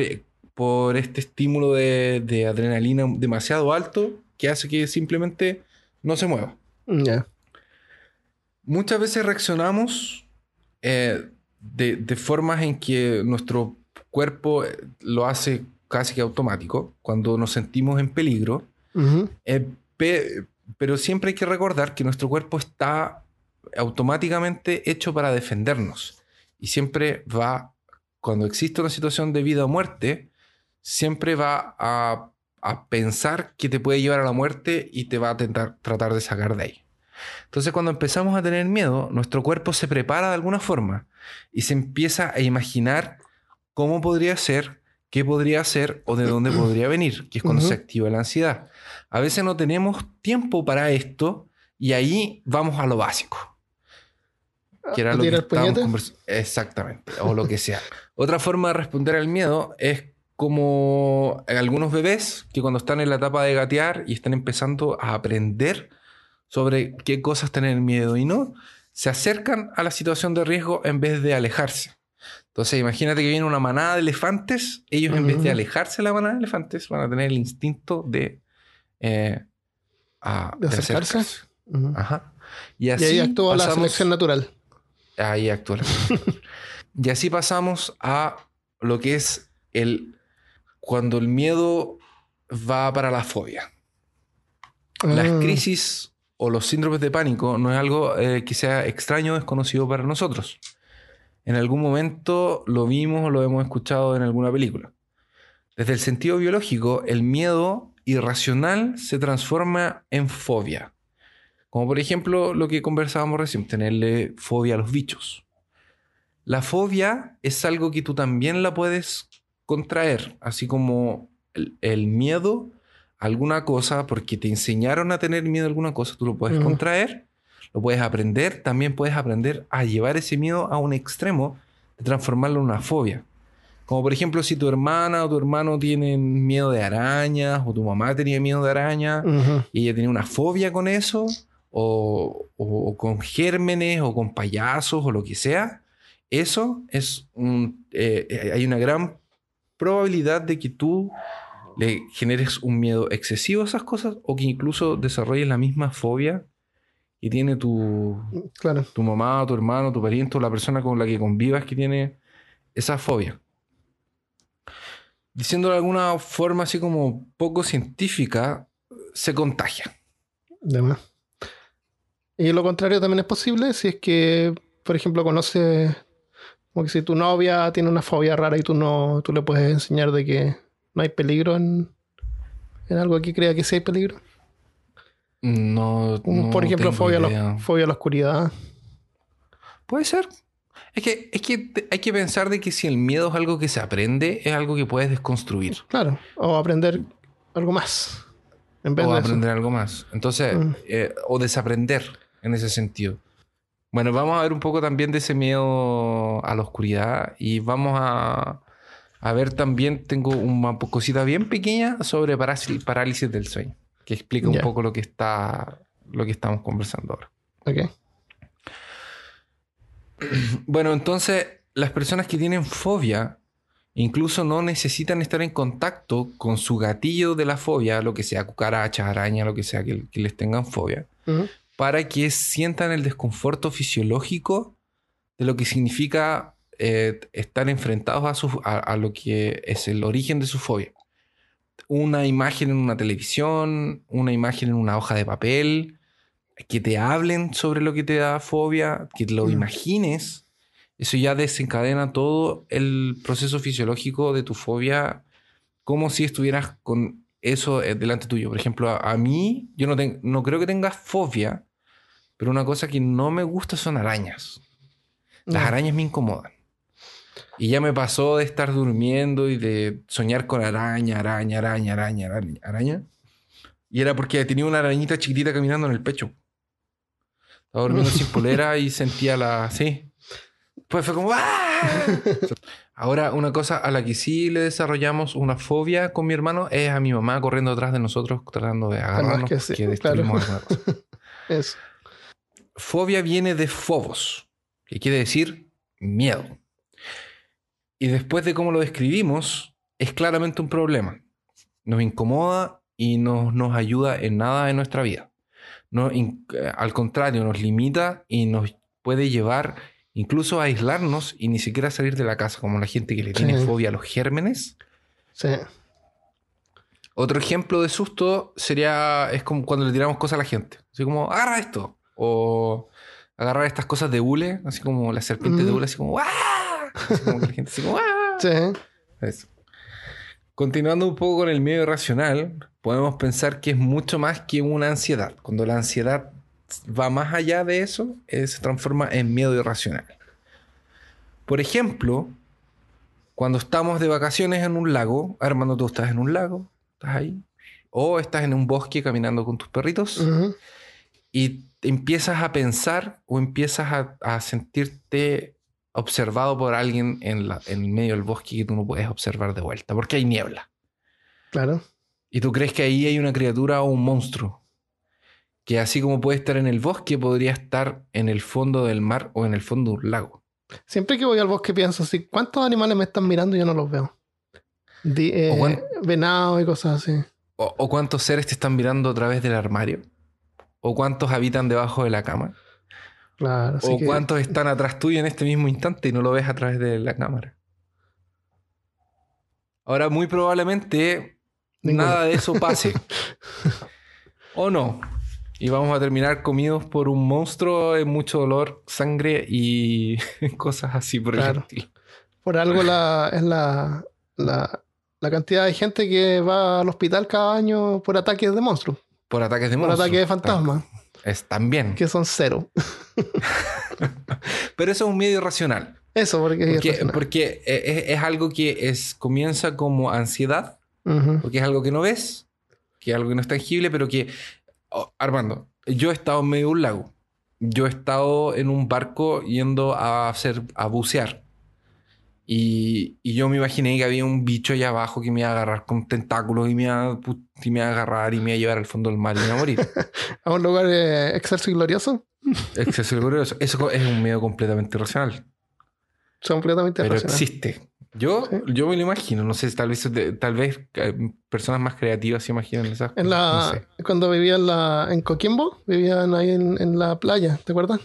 por este estímulo de, de adrenalina demasiado alto que hace que simplemente no se mueva. Muchas veces reaccionamos eh, de, de formas en que nuestro cuerpo eh, lo hace casi que automático cuando nos sentimos en peligro, eh, pe- pero siempre hay que recordar que nuestro cuerpo está automáticamente hecho para defendernos y siempre va, cuando existe una situación de vida o muerte, siempre va a, a pensar que te puede llevar a la muerte y te va a tentar, tratar de sacar de ahí. Entonces cuando empezamos a tener miedo, nuestro cuerpo se prepara de alguna forma y se empieza a imaginar cómo podría ser, qué podría ser o de dónde podría venir, que es cuando se activa la ansiedad. A veces no tenemos tiempo para esto y ahí vamos a lo básico. Que era ¿A lo que estábamos conversando. Exactamente, o lo que sea. Otra forma de responder al miedo es como algunos bebés que cuando están en la etapa de gatear y están empezando a aprender sobre qué cosas tener miedo y no, se acercan a la situación de riesgo en vez de alejarse. Entonces, imagínate que viene una manada de elefantes, ellos en vez de alejarse de la manada de elefantes van a tener el instinto de, eh, a- ¿De acercarse? Ujú. Ajá. Y Y así ahí actúa la pasamos- selección natural. Ahí actúa la y así pasamos a lo que es el cuando el miedo va para la fobia. Las Ah, crisis o los síndromes de pánico no es algo eh, que sea extraño o desconocido para nosotros. En algún momento lo vimos o lo hemos escuchado en alguna película. Desde el sentido biológico, el miedo irracional se transforma en fobia. Como por ejemplo lo que conversábamos recién, tenerle fobia a los bichos. La fobia es algo que tú también la puedes contraer, así como el, el miedo alguna cosa porque te enseñaron a tener miedo a alguna cosa, tú lo puedes contraer, lo puedes aprender, también puedes aprender a llevar ese miedo a un extremo de transformarlo en una fobia. Como por ejemplo, si tu hermana o tu hermano tienen miedo de arañas, o tu mamá tenía miedo de arañas, y ella tenía una fobia con eso, o, o- o con gérmenes, o con payasos, o lo que sea, eso es un, eh, eh, hay una gran probabilidad de que tú le generes un miedo excesivo a esas cosas, o que incluso desarrolles la misma fobia que tiene tu, Claro. tu mamá, tu hermano, tu pariente, o la persona con la que convivas que tiene esa fobia. Diciéndolo de alguna forma así como poco científica, se contagia. De más. Y lo contrario también es posible si es que, por ejemplo, conoces, como que si tu novia tiene una fobia rara y tú no, tú le puedes enseñar de que no hay peligro en, en algo que crea que sí hay peligro. No, por ejemplo, tengo fobia a, la, fobia a la oscuridad. Puede ser. Es que, es que hay que pensar de que si el miedo es algo que se aprende, es algo que puedes desconstruir. Claro. O aprender algo más. En vez O de eso. aprender algo más. Entonces, Mm. eh, o desaprender en ese sentido. Bueno, vamos a ver un poco también de ese miedo a la oscuridad y vamos a, a ver también, tengo una cosita bien pequeña sobre parálisis, del sueño, que explica un poco lo que, está, lo que estamos conversando ahora. Ok. Bueno, entonces las personas que tienen fobia incluso no necesitan estar en contacto con su gatillo de la fobia, lo que sea cucaracha, araña, lo que sea que, que les tengan fobia, Ujú. Para que sientan el desconforto fisiológico de lo que significa eh, estar enfrentados a, su- a- a lo que es el origen de su fobia. Una imagen en una televisión, una imagen en una hoja de papel, que te hablen sobre lo que te da fobia, que te lo Mm. imagines, eso ya desencadena todo el proceso fisiológico de tu fobia, como si estuvieras con eso eh, delante tuyo. Por ejemplo, a, a mí, yo no, ten- no creo que tenga fobia, pero una cosa que no me gusta son arañas. Las arañas me incomodan. Y ya me pasó de estar durmiendo y de soñar con araña, araña, araña, araña, araña, araña. Y era porque tenía una arañita chiquitita caminando en el pecho. Estaba durmiendo sin polera y sentía la... Sí. Pues fue como... ¡ah! Ahora, una cosa a la que sí le desarrollamos una fobia con mi hermano es a mi mamá corriendo atrás de nosotros tratando de agarrarnos que sí, que destruimos alguna cosa. Eso. Fobia viene de phobos, que quiere decir miedo. Y después de cómo lo describimos, es claramente un problema. Nos incomoda y no nos ayuda en nada en nuestra vida. No, in- eh, al contrario, nos limita y nos puede llevar incluso aislarnos y ni siquiera salir de la casa, como la gente que le tiene Sí. fobia a los gérmenes. Sí. Otro ejemplo de susto sería, es como cuando le tiramos cosas a la gente. Así como, agarra esto. O agarrar estas cosas de hule, así como la serpiente de hule, así como, ¡ah! Así como que la gente así como, ¡ah! Sí. Eso. Continuando un poco con el miedo irracional, podemos pensar que es mucho más que una ansiedad. Cuando la ansiedad va más allá de eso, eh, se transforma en miedo irracional. Por ejemplo, cuando estamos de vacaciones en un lago, Armando, tú estás en un lago, estás ahí, o estás en un bosque caminando con tus perritos y empiezas a pensar o empiezas a, a sentirte observado por alguien en, la, en medio del bosque que tú no puedes observar de vuelta, porque hay niebla. Claro. Y tú crees que ahí hay una criatura o un monstruo, que así como puede estar en el bosque, podría estar en el fondo del mar o en el fondo de un lago. Siempre que voy al bosque pienso así, ¿cuántos animales me están mirando y yo no los veo? Di- eh, O cuán- venado y cosas así. O, o cuántos seres te están mirando a través del armario. O cuántos habitan debajo de la cama. Claro. así o que- cuántos están atrás tuyo en este mismo instante y no lo ves a través de la cámara. Ahora, muy probablemente nada de eso pase. o no. Y vamos a terminar comidos por un monstruo en mucho dolor, sangre y cosas así por el Claro. estilo. Por algo la, es la, la, la cantidad de gente que va al hospital cada año por ataques de monstruos, Por ataques de por monstruos. ataques de fantasmas, Es también. que son cero. Pero eso es un miedo irracional. Eso, porque es Porque, irracional. porque es, es algo que es, comienza como ansiedad, Ujú. porque es algo que no ves, que es algo que no es tangible, pero que, oh, Armando, yo he estado en medio de un lago. Yo he estado en un barco yendo a hacer, a bucear. Y, y yo me imaginé que había un bicho allá abajo que me iba a agarrar con tentáculos y me iba, y me iba a agarrar y me iba a llevar al fondo del mar y me iba a morir. A un lugar eh, y glorioso. Exceso de glorioso. Eso es un miedo completamente irracional. Completamente Pero existe. Yo, Sí. yo me lo imagino. No sé, tal vez, tal vez eh, personas más creativas se imaginan esas En cosas, la, no sé. Cuando vivía en, la, en Coquimbo, vivían ahí en, en la playa, ¿te acuerdas?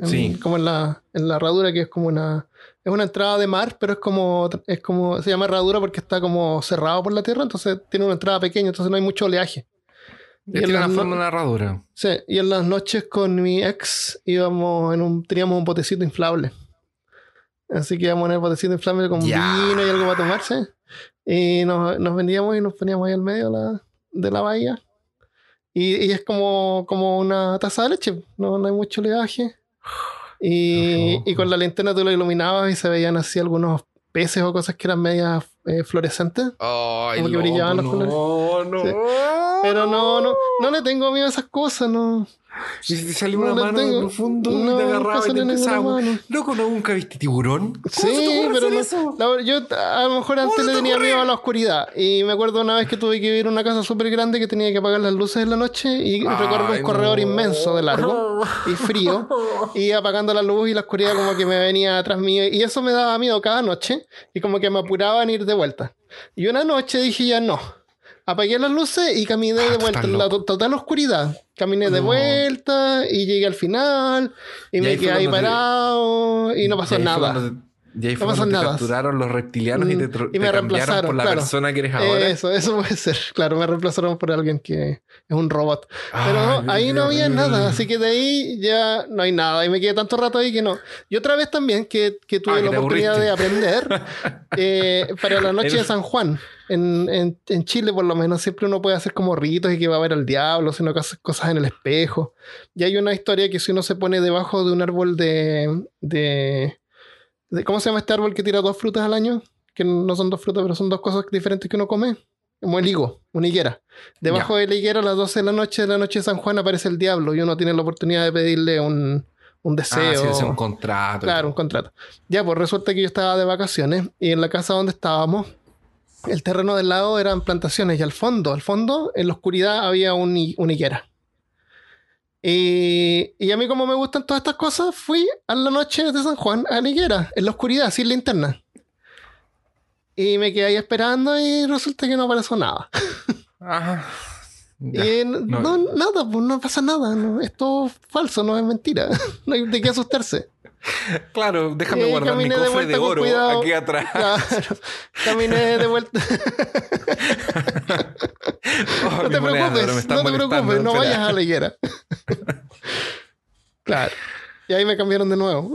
En- Sí. Como en la, en la herradura, que es como una. Es una entrada de mar, pero es como, es como. Se llama herradura porque está como cerrado por la tierra, entonces tiene una entrada pequeña, entonces no hay mucho oleaje. Y en, Tiene una forma narradora. sí, y en las noches con mi ex íbamos en un, teníamos un botecito inflable. Así que íbamos en el botecito inflable con vino y algo para tomarse. Y nos, nos vendíamos y nos poníamos ahí al medio de la, de la bahía. Y, y es como, como una taza de leche, no, no hay mucho oleaje. Y, y con la linterna tú lo iluminabas y se veían así algunos peces o cosas que eran medias eh, fluorescentes. Ay, Como que brillaban los no, no. Sí. Pero no, no, no le tengo miedo a esas cosas, no. Y si te salió No una mano de tengo- profundo y no, te agarraba y te empezaba. Loco, ¿no nunca viste tiburón? ¿Cómo se Sí, ocurre pero no, eso? la- yo a lo mejor antes se le te tenía miedo a la oscuridad. Y me acuerdo una vez que tuve que vivir en una casa súper grande que tenía que apagar las luces en la noche y Ay, un corredor inmenso de largo y frío. Y apagando la luz y la oscuridad como que me venía atrás mío. Y eso me daba miedo cada noche y como que me apuraba en ir de vuelta. Y una noche dije ya no. Apagué las luces y caminé Ah, de vuelta en la to- total oscuridad. Caminé de No. vuelta y llegué al final y, Y me quedé ahí cuando te- parado y no pasó fue nada. te- Y ahí fue No pasó te nada. capturaron los reptilianos y te, Mm, y te me cambiaron reemplazaron, por la claro. persona que eres ahora. Eso, eso puede ser. Claro, me reemplazaron por alguien que es un robot. Pero Ay, no, ahí no había nada, así que de ahí ya no hay nada. Y me quedé tanto rato ahí que no. Y otra vez también que, que tuve Ah, que la te oportunidad de aburriste. aprender eh, para la noche de Eres- San Juan. En, en, en Chile, por lo menos, siempre uno puede hacer como ritos y que va a ver al diablo, sino que hace cosas en el espejo. Y hay una historia que si uno se pone debajo de un árbol de, de, de- ¿Cómo se llama este árbol que tira dos frutas al año? Que no son dos frutas, pero son dos cosas diferentes que uno come. Como el higo, una higuera. Debajo de la higuera, a las 12 de la noche de la noche de San Juan, aparece el diablo y uno tiene la oportunidad de pedirle un, un Ah, deseo. sí, es un contrato. Claro, un contrato. Ya, pues resulta que yo estaba de vacaciones y en la casa donde estábamos, el terreno del lado eran plantaciones y al fondo, al fondo, en la oscuridad había un, una higuera. Y, y a mí como me gustan todas estas cosas, fui a la noche de San Juan a la higuera, en la oscuridad, sin linterna. Y me quedé ahí esperando y resulta que no apareció nada. Ajá. Ya. Y n- no. no, nada, pues no pasa nada. no, es todo falso, no es mentira. no hay de qué asustarse. Claro, déjame ahí guardar mi de cofre de, oro cuidado. aquí atrás. Claro. Caminé de vuelta. Oh, no te preocupes, no te preocupes, no vayas a la higuera. claro. Y ahí me cambiaron de nuevo.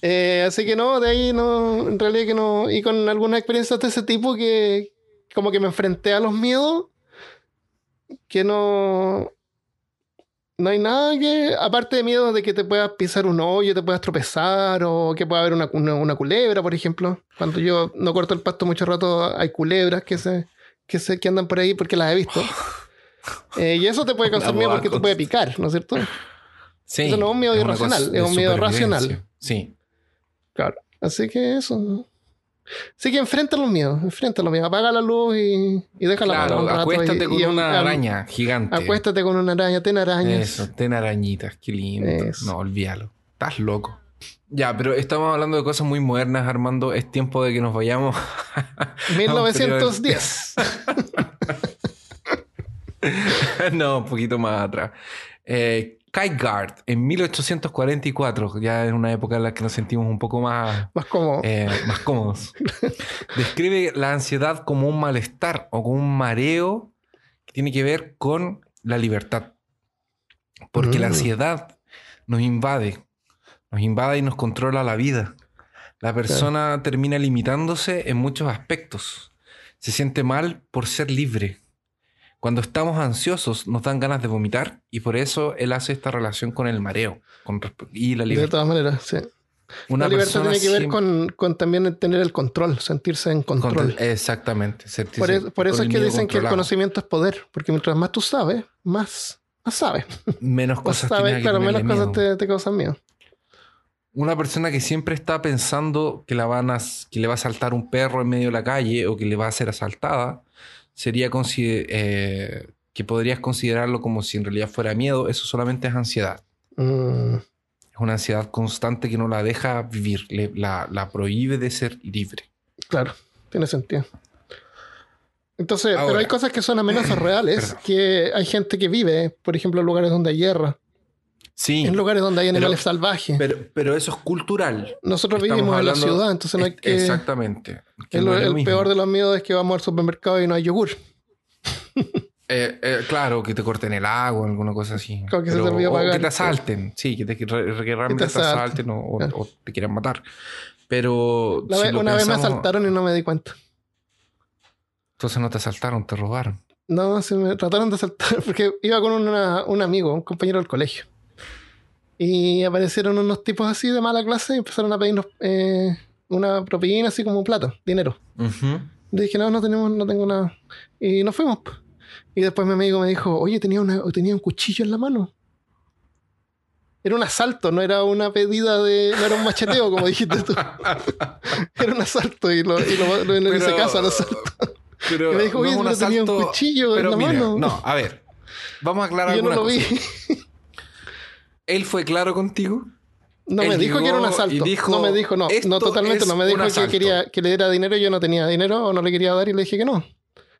Eh, así que no, de ahí no, en realidad que no. Y con algunas experiencias de ese tipo que como que me enfrenté a los miedos, que no. No hay nada que, aparte de miedo de que te puedas pisar un hoyo, te puedas tropezar o que pueda haber una, una, una culebra, por ejemplo. Cuando yo no corto el pasto mucho rato, hay culebras que se, que se que andan por ahí porque las he visto. Eh, y eso te puede causar miedo porque te puede picar, ¿no es cierto? Sí, Eso no es un miedo irracional, es un miedo racional. Sí. Claro. Así que eso. Así que enfrenta los miedos, enfrenta los miedos. Apaga la luz y, y apagar Claro, rato acuéstate y- con y- una araña gigante. Acuéstate con una araña, ten arañas. Eso, ten arañitas, qué lindo. Eso. No, olvídalo. Estás loco. Ya, pero estamos hablando de cosas muy modernas, Armando. Es tiempo de que nos vayamos. a un periodo de- 1910. no, un poquito más atrás. Eh, Kierkegaard, en 1844, ya en una época en la que nos sentimos un poco más, Más eh, más cómodos, describe la ansiedad como un malestar o como un mareo que tiene que ver con la libertad. Porque la Mm. ansiedad nos invade, nos invade y nos controla la vida. La persona termina limitándose en muchos aspectos. Se siente mal por ser libre. Cuando estamos ansiosos nos dan ganas de vomitar y por eso él hace esta relación con el mareo con y la de libertad. todas maneras, sí. Una la libertad tiene que ver siempre- con, con también tener el control, sentirse en control. Exactamente. sentirse Por, eso- por eso es que dicen que el controlado. conocimiento es poder, porque mientras más tú sabes, más, más sabes. Menos cosas sabes, que claro, menos cosas te, te causan miedo. Una persona que siempre está pensando que, la van a, que le va a saltar un perro en medio de la calle o que le va a ser asaltada, sería consider- eh, que podrías considerarlo como si en realidad fuera miedo. Eso solamente es ansiedad. Mm, Es una ansiedad constante que no la deja vivir, le- la, la prohíbe de ser libre. claro, tiene sentido. Entonces, pero hay cosas que son amenazas reales, que hay gente que vive, por ejemplo, en lugares donde hay guerra, Sí, en lugares donde hay Pero- animales salvajes. pero, pero eso es cultural. Nosotros estamos vivimos en la ciudad, entonces no hay que... Exactamente. Que el no peor de los miedos es que vamos al supermercado y no hay yogur. Eh, eh, claro, que te corten el agua, alguna cosa así. Que se te o pagar. que te asalten. Sí, que, te, que re- que realmente te, asalten. asalten o, o- Claro. o te quieran matar. Pero. La si vez- lo una vez me asaltaron y no me di cuenta. Entonces no te asaltaron, te robaron. No, se me trataron de asaltar porque iba con una- un amigo, un compañero del colegio. Y aparecieron unos tipos así de mala clase y empezaron a pedirnos eh, una propina así como plata, dinero. Ujú. Le dije, no, no tenemos, no tengo nada. Y nos fuimos. Y después mi amigo me dijo, oye, tenía, una, tenía un cuchillo en la mano. Era un asalto, no era una pedida de. No era un macheteo, como dijiste tú. Era un asalto y lo, y lo, lo- hice Pero- caso al asalto. Pero Y me dijo, no oye, un pero tenía un cuchillo en la mira, mano. No, a ver. Vamos a aclarar yo no lo cosa. vi. ¿Él fue claro contigo? No Él me dijo que era un y asalto. dijo, no me dijo, no, "Esto no totalmente. No me un dijo que asalto". quería que le diera dinero y yo no tenía dinero o no le quería dar y le dije que no.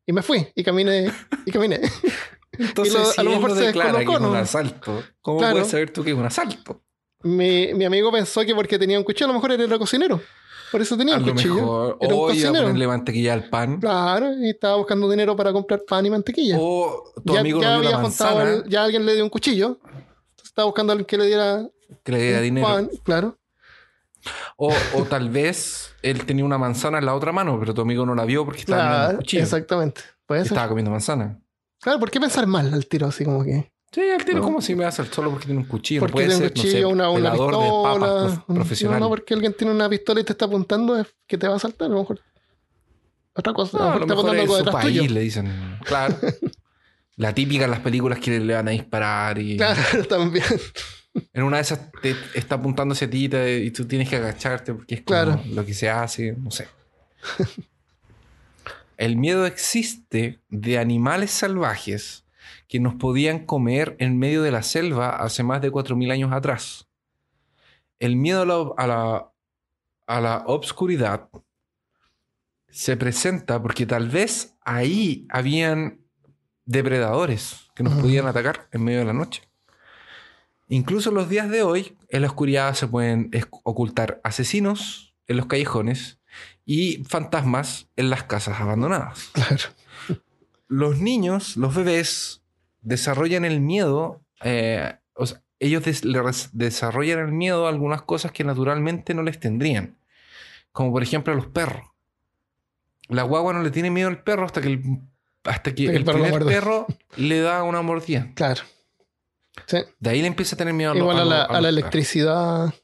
Y me fui y caminé y caminé. Entonces, lo- si a lo mejor no se declara que es un ¿no? asalto, ¿cómo Claro. puedes saber tú que es un asalto? mi, mi amigo pensó que porque tenía un cuchillo, a lo mejor era cocinero. Por eso tenía A un lo cuchillo. mejor, era un o iba a cocinero. ponerle mantequilla al pan, Claro, y estaba buscando dinero para comprar pan y mantequilla. o tu ya amigo ya le dio la había juntado, ya alguien le dio un cuchillo. Estaba buscando a alguien que le diera que le diera un dinero. pan, claro. O, o tal vez él tenía una manzana en la otra mano, pero tu amigo no la vio porque estaba Claro, el cuchillo. exactamente. Puede ser. estaba comiendo manzana. Claro, ¿por qué pensar mal al tiro así como que? Sí, él tiene No. como si me hace el solo porque tiene un cuchillo. Porque puede tiene un ser, cuchillo, no sé, una, una de papas pistola. un- profesional. No, no, porque alguien tiene una pistola y te está apuntando es que te va a saltar, a lo mejor. Otra cosa, No, a a lo lo mejor mejor está es apuntando algo su país, tuyo. le dicen. Claro. La típica en las películas que le van a disparar y Claro, también. en una de esas te está apuntando hacia ti y tú tienes que agacharte porque es como Claro. lo que se hace, no sé. El miedo existe de animales salvajes que nos podían comer en medio de la selva hace más de 4.000 años atrás. El miedo a la, a la, a la obscuridad se presenta porque tal vez ahí habían depredadores que nos Ujú. podían atacar en medio de la noche. Incluso en los días de hoy, en la oscuridad se pueden ocultar asesinos en los callejones y fantasmas en las casas abandonadas. Claro. Los niños, los bebés, desarrollan el miedo, eh, o sea, ellos des- desarrollan el miedo a algunas cosas que naturalmente no les tendrían. Como por ejemplo a los perros. La guagua no le tiene miedo al perro hasta que el, hasta que el perro lo primer perro le da una mordida. Claro. Sí. De ahí le empieza a tener miedo a lo- Igual a lo- la, a a los la electricidad.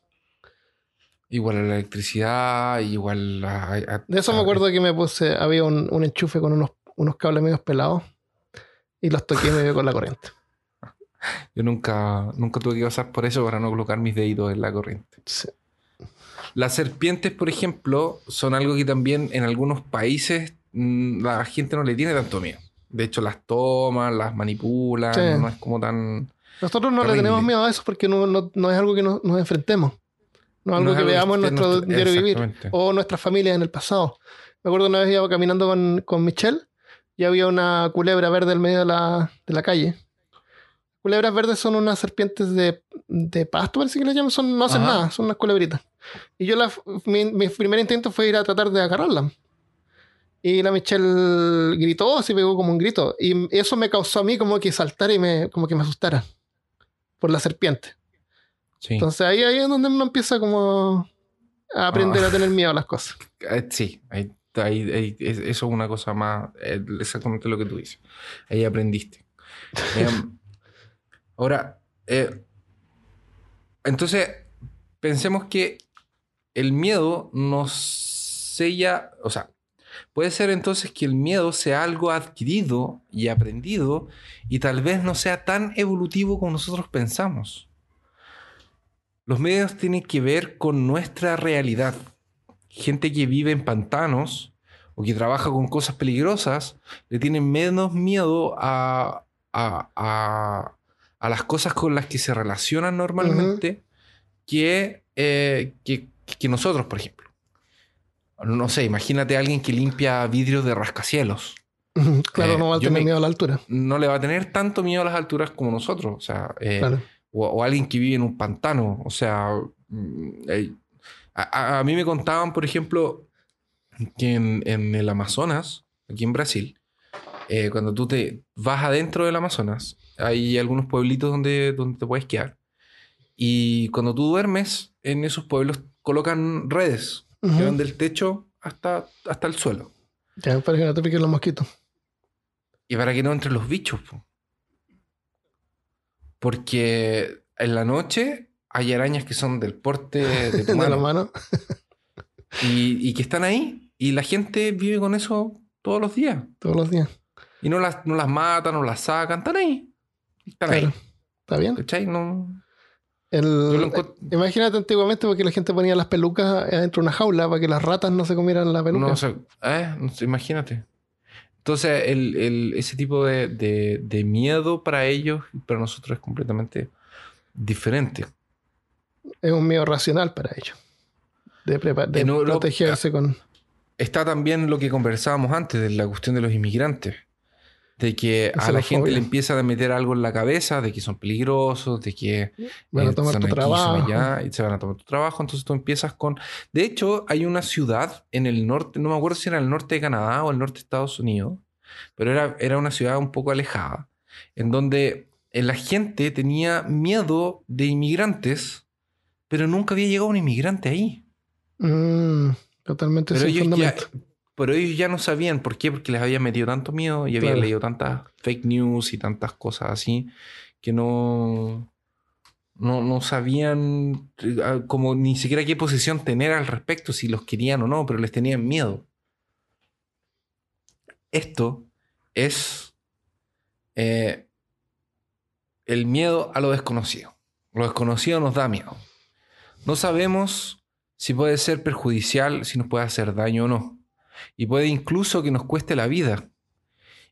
Igual a la electricidad, igual a... a- De eso me a- acuerdo que me puse, había un, un enchufe con unos, unos cables medios pelados y los toqué medio con la corriente. Yo nunca, nunca tuve que pasar por eso para no colocar mis deditos en la corriente. Sí. Las serpientes, por ejemplo, son algo que también en algunos países la gente no le tiene tanto miedo. De hecho, las toman, las manipulan, Sí. no es como tan... Nosotros no Terrible. le tenemos miedo a eso porque no, no- no es algo que nos, nos enfrentemos. No es algo no es que algo veamos en nuestro diario vivir o nuestras familias en el pasado. Me acuerdo una vez iba caminando con, con Michelle y había una culebra verde en medio de la, de la calle. Culebras verdes son unas serpientes de, de pasto, parece que le llaman. Son, no hacen Ajá. nada, son unas culebritas. Y yo, la, mi, mi primer intento fue ir a tratar de agarrarla. Y la Michelle gritó, así pegó como un grito. Y eso me causó a mí como que saltar y me, como que me asustara por la serpiente. Sí. Entonces ahí, ahí es donde uno empieza como a aprender Ah. a tener miedo a las cosas. Eh, sí, ahí- ahí- ahí- es- eso es una cosa más, eh, exactamente lo que tú dices. Ahí aprendiste. Em, ahora, eh, entonces, pensemos que el miedo nos sella, o sea, puede ser entonces que el miedo sea algo adquirido y aprendido y tal vez no sea tan evolutivo como nosotros pensamos. Los medios tienen que ver con nuestra realidad. Gente que vive en pantanos o que trabaja con cosas peligrosas le tienen menos miedo a, a, las cosas con las que se relacionan normalmente que, eh, que, que nosotros, por ejemplo. No sé, imagínate a alguien que limpia vidrios de rascacielos. Claro, no va a eh, tener miedo a la altura. No le va a tener tanto miedo a las alturas como nosotros. O sea, eh, o, alguien que vive en un pantano. O sea, mm, a, mí me contaban, por ejemplo, que en, el Amazonas, aquí en Brasil, eh, cuando tú te vas adentro del Amazonas, hay algunos pueblitos donde, donde te puedes quedar. Y cuando tú duermes, en esos pueblos colocan redes que van del techo hasta, hasta el suelo. Ya, para que no te piquen los mosquitos. Y para que no entren los bichos. Porque en la noche hay arañas que son del porte de tu mano. mano. y, y, que están ahí. Y la gente vive con eso todos los días. Todos los días. Y no las, no las matan, no las sacan. Están ahí. Están ahí. Está bien. ¿Cachai? No... Imagínate antiguamente porque la gente ponía las pelucas dentro de una jaula para que las ratas no se comieran la peluca. No, eh, imagínate. Entonces, ese tipo de, miedo para ellos y para nosotros es completamente diferente. Es un miedo racional para ellos. De, protegerse con. Está también lo que conversábamos antes de la cuestión de los inmigrantes de que a la gente le empieza a meter algo en la cabeza, de que son peligrosos, de que van a eh, tomar tu trabajo. y se van a tomar tu trabajo. Entonces tú empiezas con. De hecho, hay una ciudad en el norte, no me acuerdo si era el norte de Canadá o el norte de Estados Unidos, pero era, era una ciudad un poco alejada, en donde eh, la gente tenía miedo de inmigrantes, pero nunca había llegado un inmigrante ahí. Mm, totalmente sin pero ellos ya no sabían por qué, porque les había metido tanto miedo y habían leído tantas fake news y tantas cosas así que no, no, no sabían ah, como ni siquiera qué posición tener al respecto, si los querían o no, pero les tenían miedo. Esto es eh, el miedo a lo desconocido. Lo desconocido nos da miedo. No sabemos si puede ser perjudicial, si nos puede hacer daño o no y puede incluso que nos cueste la vida.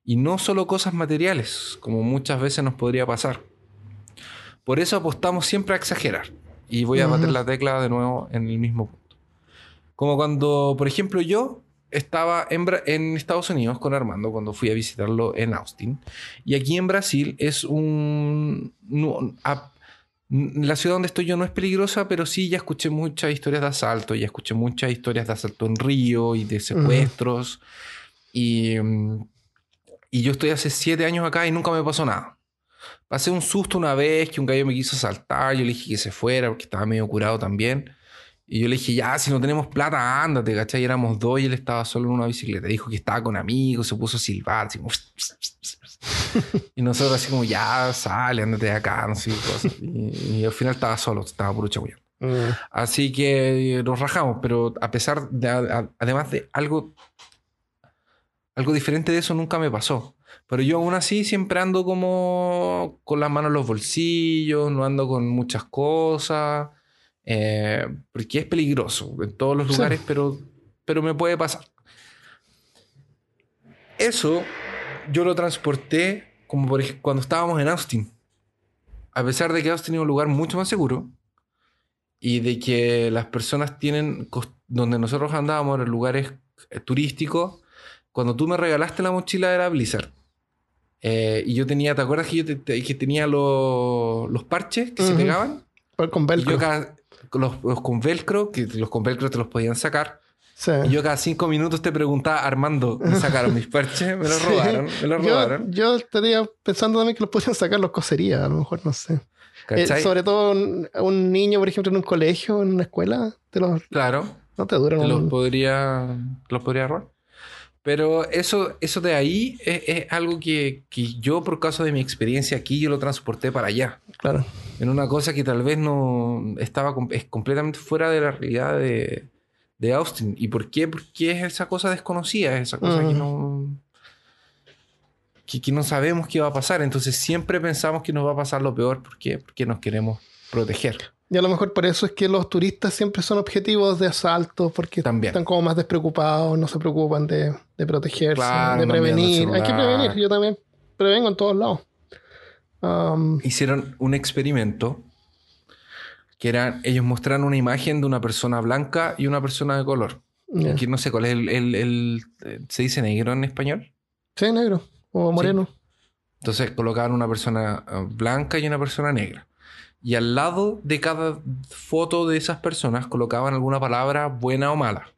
Y no solo cosas materiales, como muchas veces nos podría pasar. Por eso apostamos siempre a exagerar. Y voy a bater la tecla de nuevo en el mismo punto. Como cuando, por ejemplo, yo estaba en, en, Estados Unidos con Armando cuando fui a visitarlo en Austin. Y aquí en Brasil es un... la ciudad donde estoy yo no es peligrosa, pero sí ya escuché muchas historias de asalto, ya escuché muchas historias de asalto en Río y de secuestros. y, mm, y, yo estoy hace siete años acá y nunca me pasó nada. Pasé un susto una vez que un gallo me quiso asaltar, yo le dije que se fuera porque estaba medio curado también. Y yo le dije, ya, si no tenemos plata, ándate, ¿cachai? Y éramos dos y él estaba solo en una bicicleta. Dijo que estaba con amigos, se puso a silbar, así y nosotros así como, ya, sale, ándate de acá, no sé cosas. Y, al final estaba solo, estaba puro chabullando. Mm. Así que nos rajamos, pero a pesar de, además de algo, algo diferente de eso nunca me pasó. Pero yo aún así siempre ando como con las manos en los bolsillos, no ando con muchas cosas. Eh, porque es peligroso en todos los lugares, pero, pero me puede pasar. Eso yo lo transporté como por ejemplo cuando estábamos en Austin. A pesar de que Austin es un lugar mucho más seguro y de que las personas tienen, donde nosotros andábamos en lugares eh, turísticos, cuando tú me regalaste la mochila era Blizzard. Eh, y yo tenía, ¿te acuerdas que yo que tenía los, los parches que se pegaban? Con velcro los, con velcro, que los con velcro te los podían sacar. Y yo cada cinco minutos te preguntaba, Armando, ¿me sacaron mis parches? ¿Me los robaron? ¿Me los robaron? Yo, estaría pensando también que los podían sacar los coserías, a lo mejor, no sé. Eh, sobre todo un, niño, por ejemplo, en un colegio, en una escuela, te los... Claro. No te duran. los, podría, los podría robar. Pero eso, eso de ahí es, algo que, que, yo, por causa de mi experiencia aquí, yo lo transporté para allá. Claro. En una cosa que tal vez no estaba es completamente fuera de la realidad de, de Austin. ¿Y por qué? Porque es esa cosa desconocida, es esa cosa que no que, que no sabemos qué va a pasar. Entonces siempre pensamos que nos va a pasar lo peor. ¿Por qué? Porque nos queremos proteger. Y a lo mejor por eso es que los turistas siempre son objetivos de asalto, porque También. están como más despreocupados, no se preocupan de, de protegerse, Claro, de prevenir. Hay que prevenir, yo también prevengo en todos lados. Um, Hicieron un experimento que era, ellos mostraron una imagen de una persona blanca y una persona de color. Aquí no sé cuál es el, el- el- ¿Se dice negro en español? Sí, negro o moreno. Entonces colocaban una persona eh, blanca y una persona negra. Y al lado de cada foto de esas personas colocaban alguna palabra buena o mala.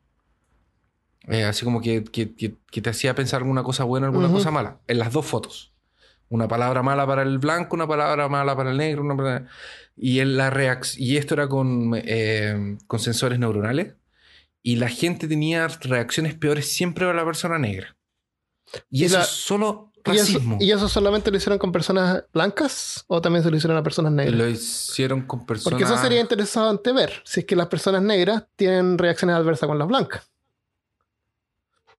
Eh, así como que, que- que- que te hacía pensar alguna cosa buena o alguna cosa mala. En las dos fotos. Una palabra mala para el blanco, una palabra mala para el negro. Una palabra- Y, en la y esto era con, eh, con sensores neuronales. Y la gente tenía reacciones peores siempre a la persona negra. Y, Y eso la- solo ¿Y eso, racismo. ¿Y eso solamente lo hicieron con personas blancas o también se lo hicieron a personas negras? Lo hicieron con personas. Porque eso sería interesante ver, si es que las personas negras tienen reacciones adversas con las blancas.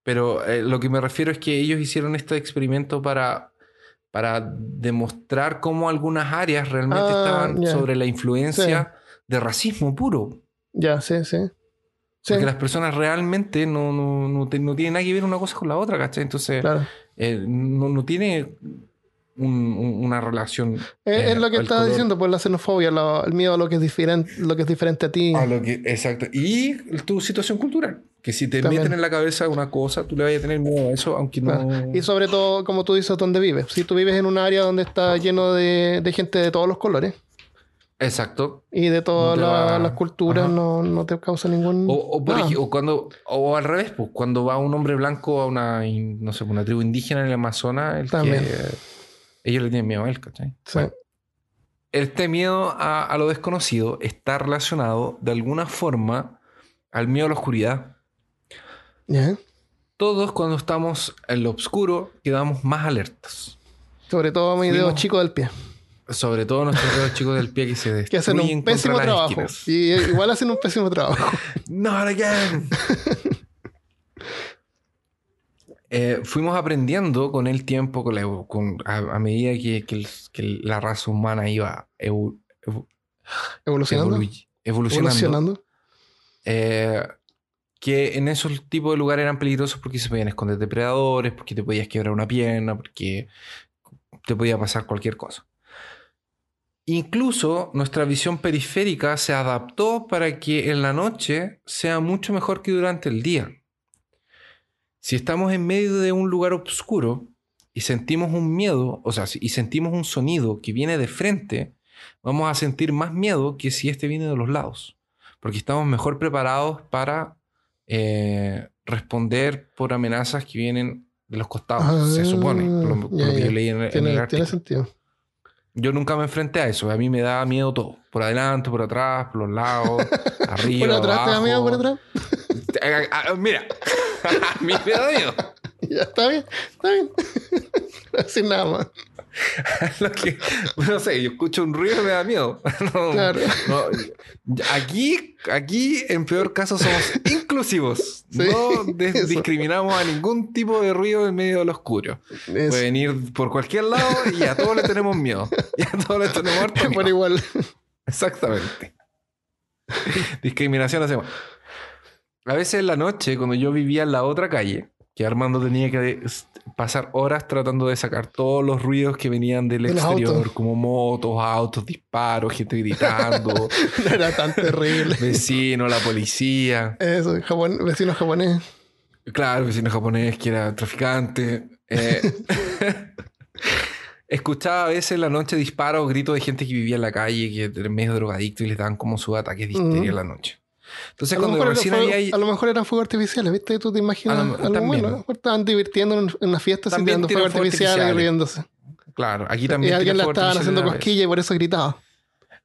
Pero eh, lo que me refiero es que ellos hicieron este experimento para, para demostrar cómo algunas áreas realmente Ah, estaban sobre la influencia de racismo puro. Ya, sí, sí. Sí, Porque las personas realmente no, no, no tienen nada que ver una cosa con la otra, ¿cachai? Entonces, claro. eh, no, no tiene un- un- una relación. Es, eh, es lo que estaba color. diciendo, pues la xenofobia, lo- el miedo a lo que es diferente, lo que es diferente a ti. A lo que, exacto. Y tu situación cultural. Que si te También. meten en la cabeza una cosa, tú le vayas a tener miedo a eso, aunque no. Claro. Y sobre todo, como tú dices, dónde vives. Si tú vives en un área donde está lleno de, de gente de todos los colores Exacto. y de todas No la- las culturas, no, no te causa ningún. O, o por nada. ej- o cuando, o al revés, pues, cuando va un hombre blanco a una, no sé, una tribu indígena en el Amazonas, el También. que, ellos le tienen miedo a él, ¿cachai? Sí. Bueno, este miedo a, a lo desconocido está relacionado de alguna forma al miedo a la oscuridad. Ya. Todos cuando estamos en lo oscuro quedamos más alertas. Sobre todo mi dedo Fuimos- chico del pie. Sobre todo nuestros dedos chicos del pie que se Que hacen destruyen un pésimo trabajo. esquinas. Y eh, igual hacen un pésimo trabajo. Not again. Eh, fuimos aprendiendo con el tiempo, con la con- a, a medida que, que el- que la raza humana iba evo- evo- Evolucionando. evolu- evolucionando, Evolucionando. eh, que en esos tipos de lugares eran peligrosos porque se podían esconder depredadores, porque te podías quebrar una pierna, porque te podía pasar cualquier cosa. Incluso nuestra visión periférica se adaptó para que en la noche sea mucho mejor que durante el día. Si estamos en medio de un lugar oscuro y sentimos un miedo, o sea, y sentimos un sonido que viene de frente, vamos a sentir más miedo que si este viene de los lados. Porque estamos mejor preparados para eh, responder por amenazas que vienen de los costados, se supone, por lo, por ya, lo que ya. yo leí en, en el Tiene, sentido. Yo nunca me enfrenté a eso. A mí me da miedo todo. Por adelante, por atrás, por los lados, arriba, ¿Por atrás te da miedo por atrás? Mira, a mí me da miedo. Ya, está bien, está bien. Decir nada más. Lo que, no sé, yo escucho un ruido y me da miedo. No, Claro. no, aquí, aquí, en peor caso, somos inclusivos. Sí, no discriminamos a ningún tipo de ruido en medio de lo oscuro. Puede venir por cualquier lado y a todos le tenemos miedo. Y a todos le tenemos harto por miedo. igual. Exactamente. Discriminación hacemos. A veces en la noche, cuando yo vivía en la otra calle, que Armando tenía que pasar horas tratando de sacar todos los ruidos que venían del De exterior, como motos, autos, disparos, gente gritando, No era tan terrible. vecinos, la policía. Eso, Japón, vecino japonés. Claro, vecino japonés que era traficante. Eh, escuchaba a veces en la noche disparos, gritos de gente que vivía en la calle, que era medio drogadicto y les daban como sus ataques de histeria Ujú. en la noche. Entonces, A lo, cuando recién fuego- había... a lo mejor eran fuegos artificiales, ¿viste? Tú te imaginas A lo- también. bueno. A lo mejor estaban divirtiendo en, una fiesta También tirando tiran fuegos artificiales y artificiales. riéndose. Claro, aquí Y también... a alguien fuegos estaban haciendo artificiales a la vez. cosquilla y por eso gritaba.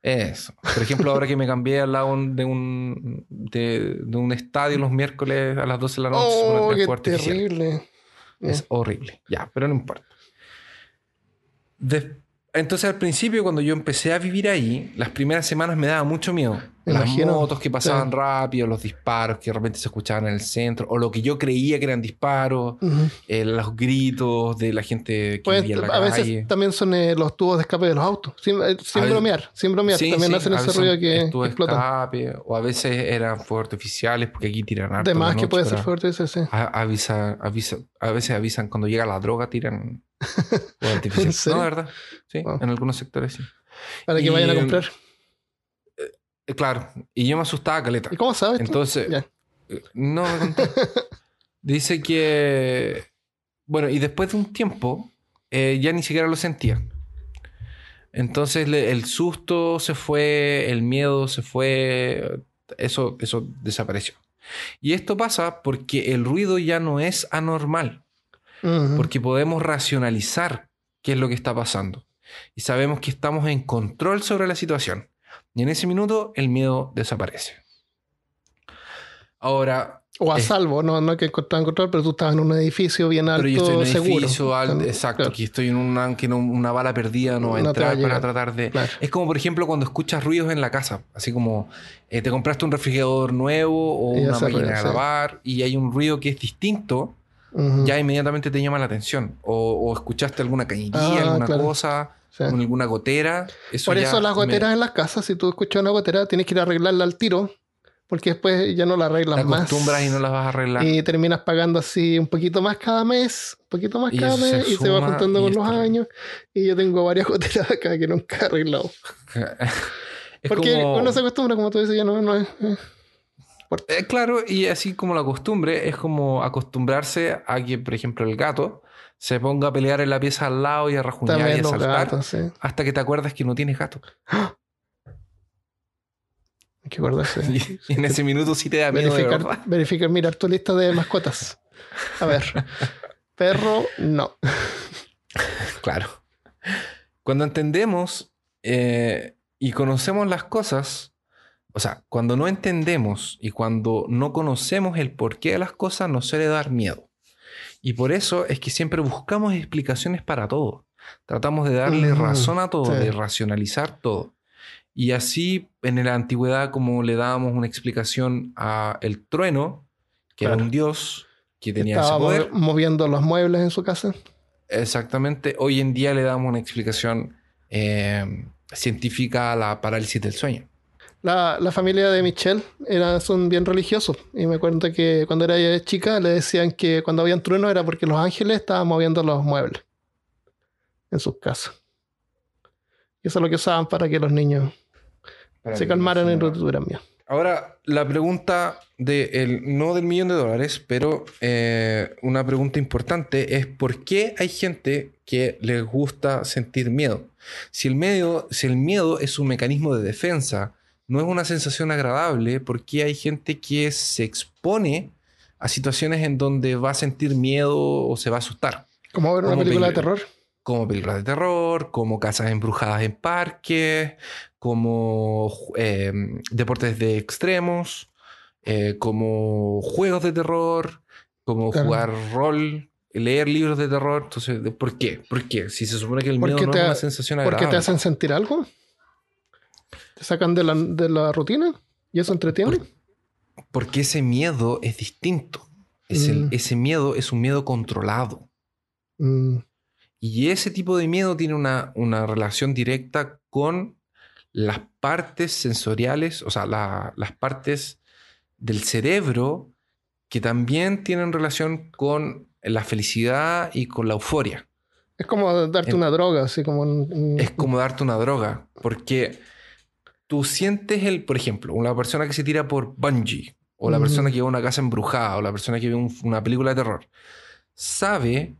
Eso. Por ejemplo, ahora que me cambié al lado de un, de, de un estadio los miércoles a las 12 de la noche, Oh, qué terrible. Es horrible. Ya, pero no importa. De- Entonces al principio cuando yo empecé a vivir ahí, las primeras semanas me daba mucho miedo. Las imagino. motos que pasaban rápido, los disparos que de repente se escuchaban en el centro, o lo que yo creía que eran disparos, Ujú. eh, los gritos de la gente que Pues, vivía en la a calle. veces también son eh, los tubos de escape de los autos. Sin, eh, sin bromear, sin bromear. Sí, también sí, hacen ese ruido que escape, o a veces eran fuegos artificiales porque aquí tiran harto. De en la más que puede ser fuerte ese, sí. a- avisa, avisa, a veces avisan cuando llega la droga, tiran fuegos artificiales. ¿En serio? No, de verdad. Sí, Wow. en algunos sectores sí. Para que Y- vayan a comprar. Eh, claro, y yo me asustaba caleta. ¿Y cómo sabes? Entonces, eh, no me contó. Dice que, bueno, y después de un tiempo, eh, ya ni siquiera lo sentía. Entonces le- el susto se fue, el miedo se fue, eso, eso desapareció. Y esto pasa porque el ruido ya no es anormal, porque podemos racionalizar qué es lo que está pasando. Y sabemos que estamos en control sobre la situación. Y en ese minuto el miedo desaparece. Ahora, O a eh, salvo, no, no que encontrar control, pero tú estabas en un edificio bien alto, pero yo estoy en un seguro. edificio alto, Claro, exacto, claro. que estoy en una, que no- una bala perdida no va a va entrar para tratar de... Claro. Es como, por ejemplo, cuando escuchas ruidos en la casa, así como eh, te compraste un refrigerador nuevo o Y una máquina de lavar y hay un ruido que es distinto, Ujú. ya inmediatamente te llama la atención. O, o escuchaste alguna cañería, Ah, alguna cosa, Sí. con alguna gotera. Eso Por eso las me- goteras en las casas, si tú escuchas una gotera, tienes que ir a arreglarla al tiro, porque después ya no la arreglas más. acostumbras y no las vas a arreglar. Y terminas pagando así un poquito más cada mes, un poquito más Y cada se mes, y se va juntando con los terrible. años. Y yo tengo varias goteras acá que nunca he arreglado. es Porque como... uno se acostumbra, como tú dices, ya no, no es. eh. Eh, claro, y así como la costumbre, es como acostumbrarse a que, por ejemplo, el gato se ponga a pelear en la pieza al lado y a rajuñar y a saltar gatos, sí. Hay hasta que te acuerdas que no tienes gato. que acordarse. Y en ese minuto sí te da miedo de verificar, verdad. verificar, mirar tu lista de mascotas. A ver. Perro, no. Claro. Cuando entendemos eh, y conocemos las cosas, o sea, cuando no entendemos y cuando no conocemos el porqué de las cosas, nos suele dar miedo. Y por eso es que siempre buscamos explicaciones para todo. Tratamos de darle razón a todo, sí. de racionalizar todo. Y así, en la antigüedad, como le dábamos una explicación a el trueno, que era un dios que tenía Estaba ese poder, mo- moviendo los muebles en su casa. Exactamente. Hoy en día le damos una explicación eh, científica a la parálisis del sueño. La, la familia de Michelle era, son bien religiosos. Y me acuerdo que cuando era chica le decían que cuando habían trueno era porque los ángeles estaban moviendo los muebles en sus casas. Y eso es lo que usaban para que los niños se calmaran y no tuvieran miedo. Ahora, la pregunta de el, no del millón de dólares, pero eh, una pregunta importante es ¿por qué hay gente que les gusta sentir miedo? Si el, medio, si el miedo es un mecanismo de defensa, no es una sensación agradable, ¿por qué hay gente que se expone a situaciones en donde va a sentir miedo o se va a asustar? Como ver una Como película de terror. como películas de terror, como casas embrujadas en parques, como eh, deportes de extremos, eh, como juegos de terror, como Claro. jugar rol, leer libros de terror. Entonces, ¿de- ¿por qué? ¿Por qué? Si se supone que el Porque miedo no te- es una sensación ¿Por qué agradable. te hacen sentir algo? ¿Te sacan de la, de la rutina? ¿Y eso entretiene? Por- Porque ese miedo es distinto. Es el- Mm. ese miedo es un miedo controlado. Mm, Y ese tipo de miedo tiene una, una relación directa con las partes sensoriales, o sea, la- las partes del cerebro que también tienen relación con la felicidad y con la euforia. Es como darte En- una droga, así como Es como darte una droga, porque tú sientes el, por ejemplo, una persona que se tira por bungee, o la persona que ve una casa embrujada, o la persona que ve un- una película de terror, sabe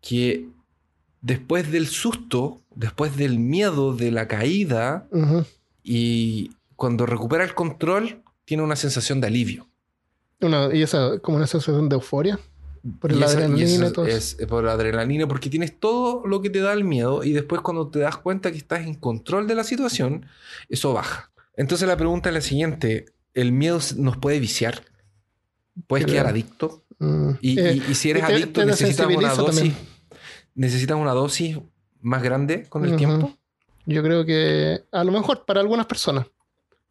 que después del susto, después del miedo de la caída, y cuando recupera el control, tiene una sensación de alivio. Una- y esa como una sensación de euforia. Por Y y adrenalina y todo es por la adrenalina, porque tienes todo lo que te da el miedo y después cuando te das cuenta que estás en control de la situación, eso baja. Entonces la pregunta es la siguiente, ¿el miedo nos puede viciar? ¿Puedes Creo. quedar adicto? Mm. Y, Eh, y- y si eres te- adicto te necesitas una dosis, también. necesitas una dosis más grande con el tiempo. Yo creo que a lo mejor para algunas personas.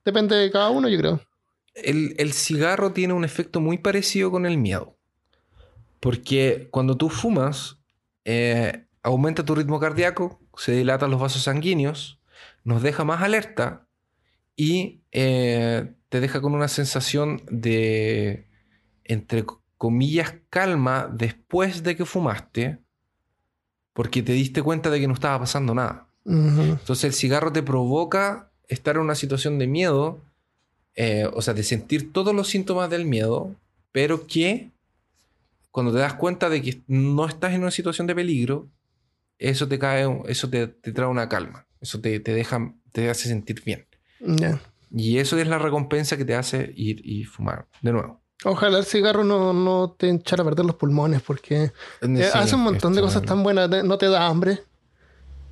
Depende de cada uno, yo creo. El, el cigarro tiene un efecto muy parecido con el miedo. Porque cuando tú fumas, eh, aumenta tu ritmo cardíaco, se dilatan los vasos sanguíneos, nos deja más alerta y eh, te deja con una sensación de, entre comillas, calma después de que fumaste, porque te diste cuenta de que no estaba pasando nada. Ujú. Entonces el cigarro te provoca estar en una situación de miedo, eh, o sea, de sentir todos los síntomas del miedo, pero que cuando te das cuenta de que no estás en una situación de peligro, eso te cae, eso te, te trae una calma, eso te, te deja, te hace sentir bien. Ya. Y eso es la recompensa que te hace ir y fumar de nuevo. Ojalá el cigarro no, no te echara a perder los pulmones porque Sí, eh, hace un montón de cosas tan buenas. No te da hambre.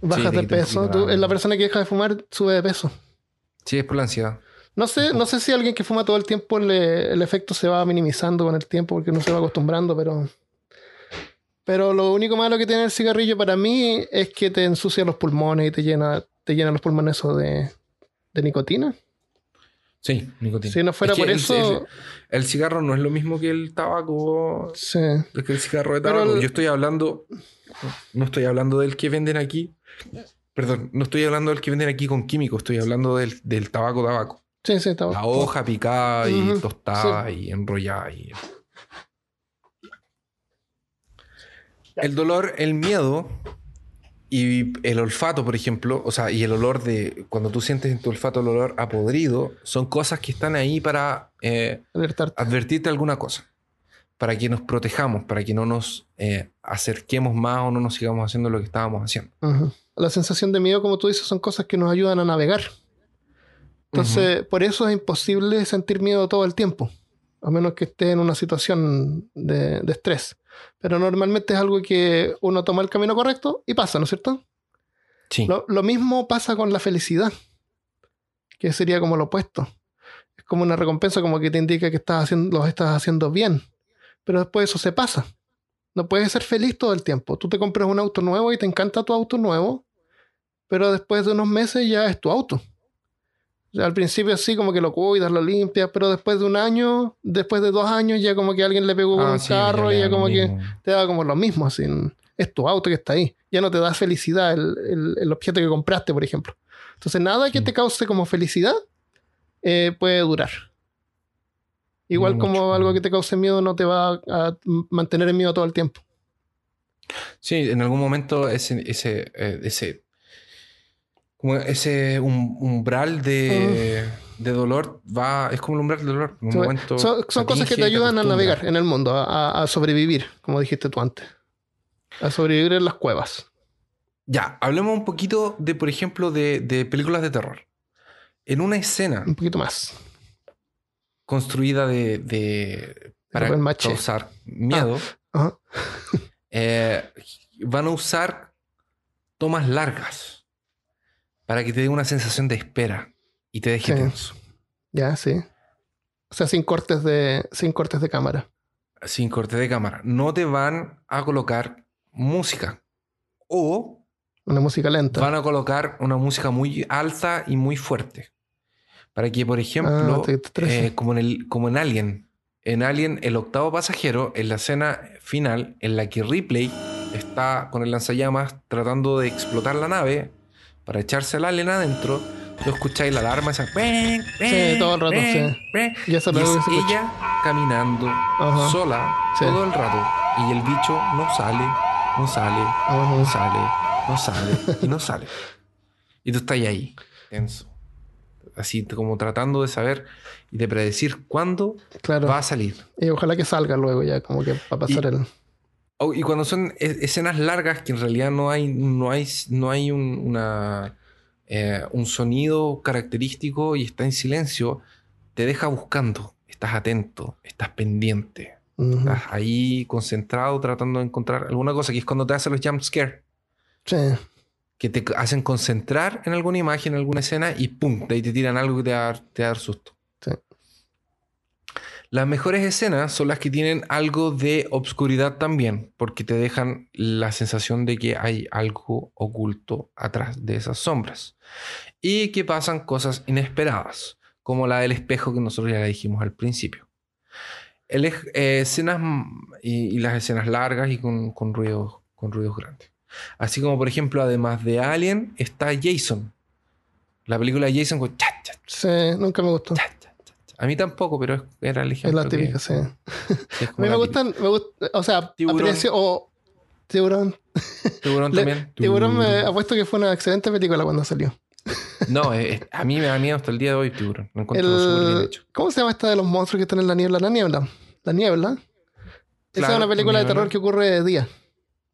Bajas de peso. Tú- la- la persona que deja de fumar sube de peso. Sí, es por la ansiedad. No sé, no sé si alguien que fuma todo el tiempo le- el efecto se va minimizando con el tiempo porque no se va acostumbrando, pero. Pero lo único malo que tiene el cigarrillo para mí es que te ensucia los pulmones y te llena, te llena los pulmones eso de, de nicotina. Sí, nicotina. Si no fuera Es que por el- eso. El, el cigarro no es lo mismo que el tabaco. Sí. Es que el cigarro de tabaco. el- Yo estoy hablando. No estoy hablando del que venden aquí. Perdón, no estoy hablando del que venden aquí con químicos. Estoy hablando del, del tabaco tabaco. Sí, La hoja picada y tostada y enrollada. Y... El dolor, el miedo y el olfato, por ejemplo, o sea, y el olor de cuando tú sientes en tu olfato el olor a podrido, son cosas que están ahí para eh, advertirte alguna cosa, para que nos protejamos, para que no nos eh, acerquemos más o no nos sigamos haciendo lo que estábamos haciendo. La sensación de miedo, como tú dices, son cosas que nos ayudan a navegar. Entonces, por eso es imposible sentir miedo todo el tiempo, a menos que esté en una situación de, de estrés. Pero normalmente es algo que uno toma el camino correcto y pasa, ¿no es cierto? Sí. Lo, lo mismo pasa con la felicidad, que sería como lo opuesto. Es como una recompensa, como que te indica que estás haciendo, lo estás haciendo bien. Pero después eso se pasa. No puedes ser feliz todo el tiempo. Tú te compras un auto nuevo y te encanta tu auto nuevo, pero después de unos meses ya es tu auto. O sea, al principio sí, como que lo cuidas, lo limpias, pero después de un año, después de dos años, ya como que alguien le pegó Ah, un sí, carro y ya como que te da como lo mismo, así. Es tu auto que está ahí. Ya no te da felicidad el, el- el objeto que compraste, por ejemplo. Entonces, nada que te cause como felicidad eh, puede durar. Igual No como mucho. algo que te cause miedo no te va a mantener en miedo todo el tiempo. Sí, en algún momento ese, ese, eh, ese, como ese um- umbral de, de dolor va, es como el umbral de dolor. Un momento Son, son cosas que te ayudan a navegar en el mundo, a, sobrevivir, como dijiste tú antes. A sobrevivir en las cuevas. Ya, hablemos un poquito de, por ejemplo, de, de películas de terror. En una escena Un poquito más. construida de, de- para causar miedo, Ajá. eh, van a usar tomas largas para que te dé una sensación de espera y te deje Sí. tenso. Ya, sí. O sea, sin cortes de, sin cortes de cámara. sin corte de cámara. No te van a colocar música. O Una música lenta. van a colocar una música muy alta y muy fuerte. Para que, por ejemplo, Ah, eh, como, en el, como en Alien, en Alien, el octavo pasajero, en la escena final, en la que Ripley está con el lanzallamas tratando de explotar la nave para echarse al alien adentro, tú escucháis la alarma esa. Sí, todo el rato, sí. Y Y lo es ella caminando Ajá. sola Sí. todo el rato. Y el bicho no sale, no sale, Ajá. no sale, no sale y no sale. Y tú estás ahí, tenso. Así como tratando de saber y de predecir cuándo Claro. va a salir. Y ojalá que salga luego ya, como que para pasar Y- el. Oh, y cuando son e- escenas largas que en realidad no hay, no hay, no hay un, una, eh, un sonido característico y está en silencio, te deja buscando. Estás atento, estás pendiente. Estás ahí concentrado tratando de encontrar alguna cosa, que es cuando te hacen los jump scare, Sí. que te hacen concentrar en alguna imagen, en alguna escena y ¡pum! De ahí te tiran algo que te va te va a dar susto. Las mejores escenas son las que tienen algo de obscuridad también, porque te dejan la sensación de que hay algo oculto atrás de esas sombras. Y que pasan cosas inesperadas, como la del espejo que nosotros ya le dijimos al principio. El, eh, escenas y, y las escenas largas y con, con ruidos, con ruidos grandes. Así como, por ejemplo, además de Alien, está Jason. La película de Jason con Sí, nunca me gustó. A mí tampoco, pero es- era el Es ejemplo. la que- típica, sí. que es A mí me la gustan, me gusta, o sea, Tiburón. aprecio o Tiburón. Tiburón Le- también. Tiburón me apuesto que fue una excelente película cuando salió. No, a mí me da miedo hasta el día de hoy, Tiburón. Lo encuentro súper bien El, hecho. ¿Cómo se llama esta de los monstruos que están en la niebla? La niebla. La niebla. Esa es una película de terror que ocurre de día.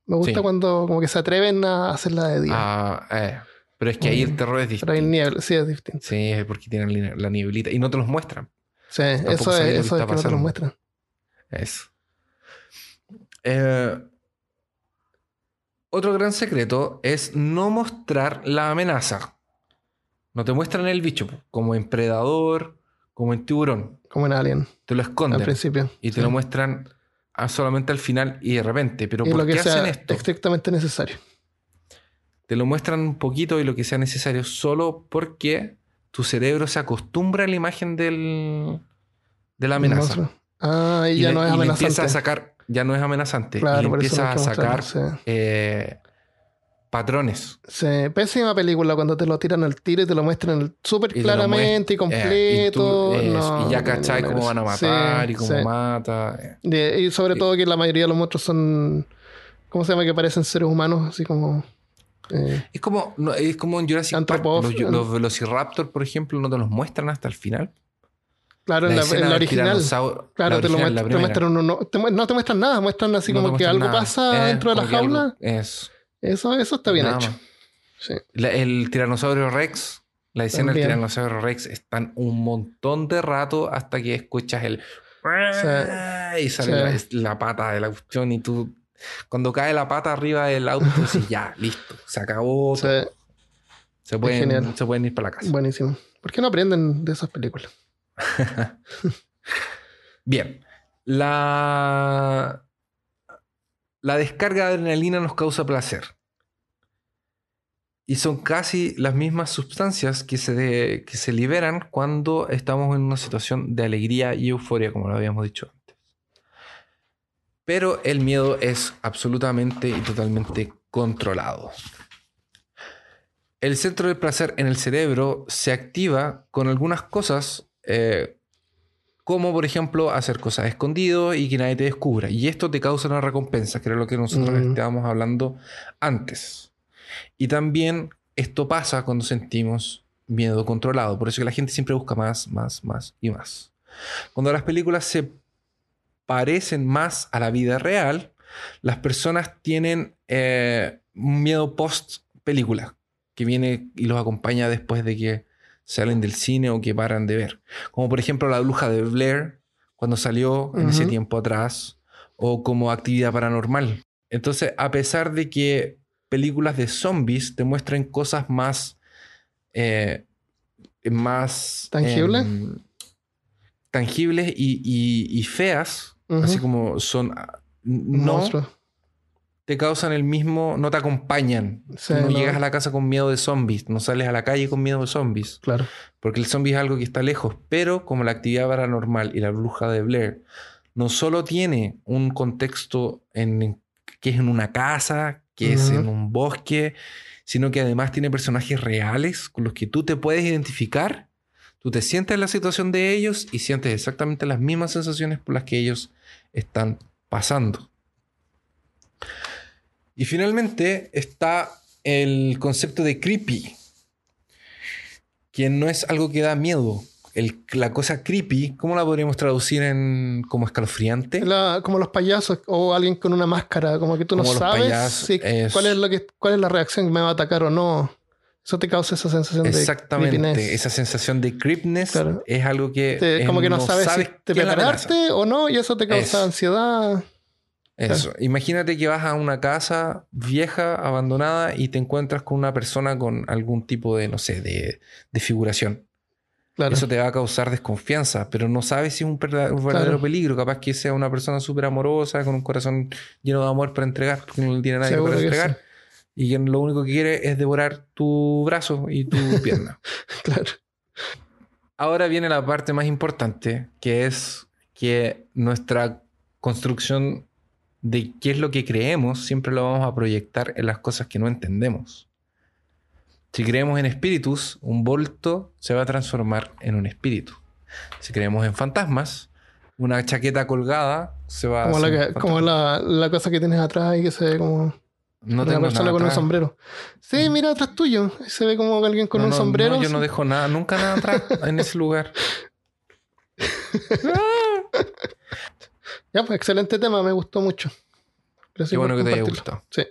Me gusta Sí. cuando como que se atreven a hacerla de día. Ah, eh, pero es que ahí el terror es Pero hay distinto. niebla, sí, es distinto. Sí, es porque tienen la- nieblita y no te los muestran. Sí, Tampoco eso es, eso es que no te lo pasando. muestran. Eso. Eh, otro gran secreto es no mostrar la amenaza. No te muestran el bicho, como en Predador, como en Tiburón. Como en Alien, Te lo al esconden principio. y te Sí. lo muestran ah, solamente al final y de repente. Pero Y ¿por lo que qué hacen esto? estrictamente necesario. Te lo muestran un poquito y lo que sea necesario solo porque tu cerebro se acostumbra a la imagen del, de la amenaza. Ah, y, ya le- no es y le empieza amenazante. a sacar, ya no es amenazante. Claro, y empieza no a sacar eh, patrones. Sí, pésima película cuando te lo tiran al tiro y te lo muestran súper claramente y eh, y tú- completo. No, y ya cachai no, cómo van a Sí, matar y cómo sí. mata. eh. Y sobre todo que la mayoría de los monstruos son. ¿Cómo se llama? Que parecen seres humanos, así como. Eh, Es como, no, es como en Jurassic Park. Los, los Velociraptor, por ejemplo, no te los muestran hasta el final. claro, en la, en la original. Claro, la te, lo original, muest- la te muestran uno. te no te muestran nada, muestran así No como que muestran algo nada. pasa Eh, dentro de la que algo- jaula. es Eso, eso está bien nada hecho. Sí. La- el tiranosaurio Rex, la escena También. del tiranosaurio Rex están un montón de rato hasta que escuchas el y sale Sí. la, la pata de la cuestión y tú cuando cae la pata arriba del auto dices ya, listo, se acabó. Sí, todo. se, pueden, genial. se pueden ir para la casa. buenísimo. ¿Por qué no aprenden de esas películas? Bien. La, la descarga de adrenalina nos causa placer. Y son casi las mismas sustancias que se, de- que se liberan cuando estamos en una situación de alegría y euforia, como lo habíamos dicho antes. Pero el miedo es absolutamente y totalmente controlado. El centro del placer en el cerebro se activa con algunas cosas eh, como por ejemplo hacer cosas escondido y que nadie te descubra. Y esto te causa una recompensa, que era lo que nosotros Mm. estábamos hablando antes. Y también esto pasa cuando sentimos miedo controlado. Por eso que la gente siempre busca más, más, más y más. Cuando las películas se parecen más a la vida real, las personas tienen eh, un miedo post película que viene y los acompaña después de que salen del cine o que paran de ver. Como por ejemplo La Bruja de Blair, cuando salió en ese tiempo atrás, o como Actividad Paranormal. Entonces, a pesar de que películas de zombies te muestren cosas más... eh, más... ¿Tangibles? em, tangibles y, y- y feas, Así como son... ah, No te causan el mismo, no te acompañan. Sí, no, no. llegas a la casa con miedo de zombies, no sales a la calle con miedo de zombies, Claro. porque el zombie es algo que está lejos, pero como la actividad paranormal y la bruja de Blair no solo tiene un contexto en, que es en una casa, que es en un bosque, sino que además tiene personajes reales con los que tú te puedes identificar, tú te sientes en la situación de ellos y sientes exactamente las mismas sensaciones por las que ellos están pasando. Y finalmente está el concepto de creepy, que no es algo que da miedo. El- la cosa creepy, ¿cómo la podríamos traducir en como escalofriante? La- como los payasos o alguien con una máscara, como que tú no Como sabes si- cuál, es lo que, cuál es la reacción, me va a atacar o no. Eso te causa esa sensación de Exactamente, esa sensación de creepness Claro. es algo que Te- es- como que no, sabes, si te prepararte o no y eso te causa Eso. ansiedad. Eso. Imagínate que vas a una casa vieja, abandonada, y te encuentras con una persona con algún tipo de, no sé, de, de figuración. Claro. Eso te va a causar desconfianza, pero no sabes si es un, verdadero Claro. peligro. Capaz que sea una persona súper amorosa, con un corazón lleno de amor para entregar, porque no tiene nadie Seguro para entregar. Y que lo único que quiere es devorar tu brazo y tu pierna. Claro. Ahora viene la parte más importante, que es que nuestra construcción de qué es lo que creemos siempre lo vamos a proyectar en las cosas que no entendemos. Si creemos en espíritus, un volto se va a transformar en un espíritu. Si creemos en fantasmas, una chaqueta colgada se va Como, a la, que- como la, la cosa que tienes atrás y que se ve como No una tengo persona nada con un atrás. sombrero. Sí, mira atrás tuyo. Se ve como alguien con No, un no, sombrero. no, yo no dejo nada, nunca nada atrás en ese lugar. Ya, pues excelente tema, me gustó mucho. Gracias Qué bueno por que te haya gustado. Sí.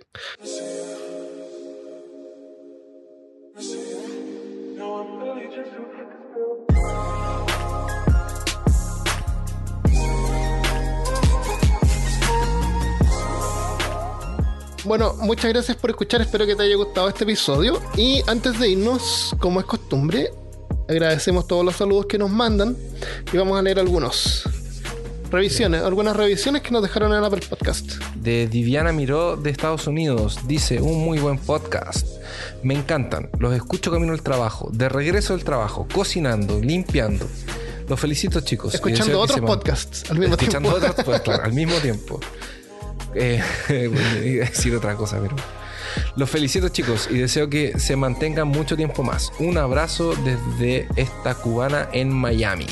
Bueno, muchas gracias por escuchar, espero que te haya gustado este episodio. Y antes de irnos, como es costumbre, agradecemos todos los saludos que nos mandan y vamos a leer algunos. Revisiones, algunas revisiones que nos dejaron en Apple Podcast. de Diviana Miró de Estados Unidos. Dice, un muy buen podcast. Me encantan. Los escucho camino al trabajo, de regreso del trabajo, cocinando, limpiando. Los felicito, chicos. Escuchando otros podcasts al mismo Escuchando tiempo. otros, pues, claro, al mismo tiempo. Eh, bueno, iba a decir otra cosa, pero... Los felicito, chicos, y deseo que se mantengan mucho tiempo más. Un abrazo desde esta cubana en Miami.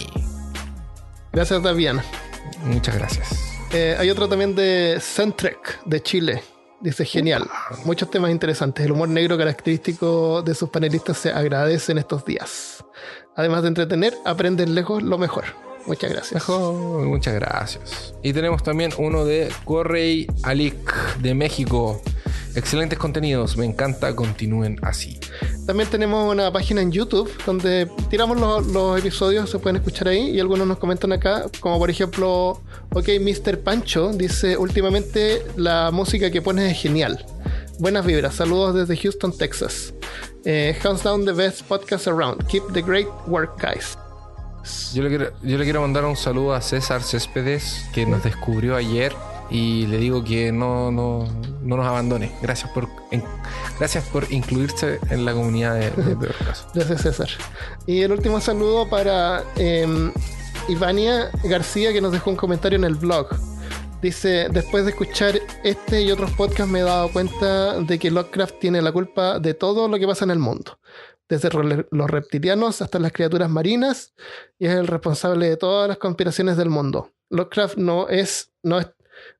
Gracias, Daviana. Muchas gracias. Eh, hay otro también de Centrec, de Chile. Dice, genial. Muchos temas interesantes. El humor negro característico de sus panelistas se agradece en estos días. Además de entretener, aprenden lejos lo mejor. Muchas gracias. Mejor, muchas gracias. Y tenemos también uno de Correy Alic de México. Excelentes contenidos, me encanta, continúen así. También tenemos una página en YouTube donde tiramos los, los episodios, se pueden escuchar ahí y algunos nos comentan acá, como por ejemplo, ok, Mr. Pancho dice, últimamente la música que pones es genial. Buenas vibras, saludos desde Houston, Texas. Eh, hands down the best podcast around. Keep the great work, guys. Yo le, quiero, yo le quiero mandar un saludo a César Céspedes, que nos descubrió ayer. Y le digo que no, no, no nos abandone. Gracias por, gracias por incluirse en la comunidad de, de Peor. Gracias, César. Y el último saludo para eh, Ivania García, que nos dejó un comentario en el blog. Dice, después de escuchar este y otros podcasts me he dado cuenta de que Lovecraft tiene la culpa de todo lo que pasa en el mundo. Desde los reptilianos hasta las criaturas marinas, y es el responsable de todas las conspiraciones del mundo. Lovecraft no es, no es,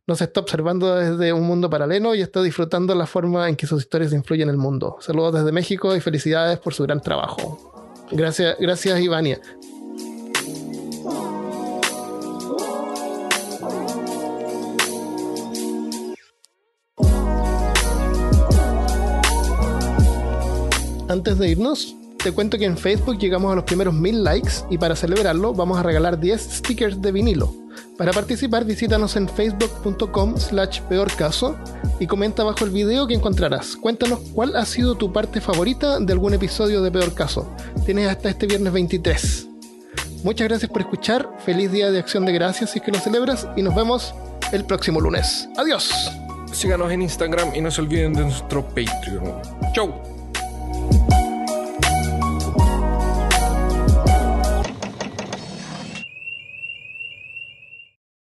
no se está observando desde un mundo paralelo y está disfrutando la forma en que sus historias influyen en el mundo. Saludos desde México y felicidades por su gran trabajo. Gracias, gracias Ivania. Antes de irnos, te cuento que en Facebook llegamos a los primeros mil likes y para celebrarlo vamos a regalar 10 stickers de vinilo. Para participar visítanos en facebook.com slash peor caso y comenta abajo el video que encontrarás. Cuéntanos cuál ha sido tu parte favorita de algún episodio de Peor Caso. Tienes hasta este viernes 23. Muchas gracias por escuchar, feliz día de acción de gracias si es que lo celebras y nos vemos el próximo lunes. Adiós. Síganos en Instagram y no se olviden de nuestro Patreon. Chau.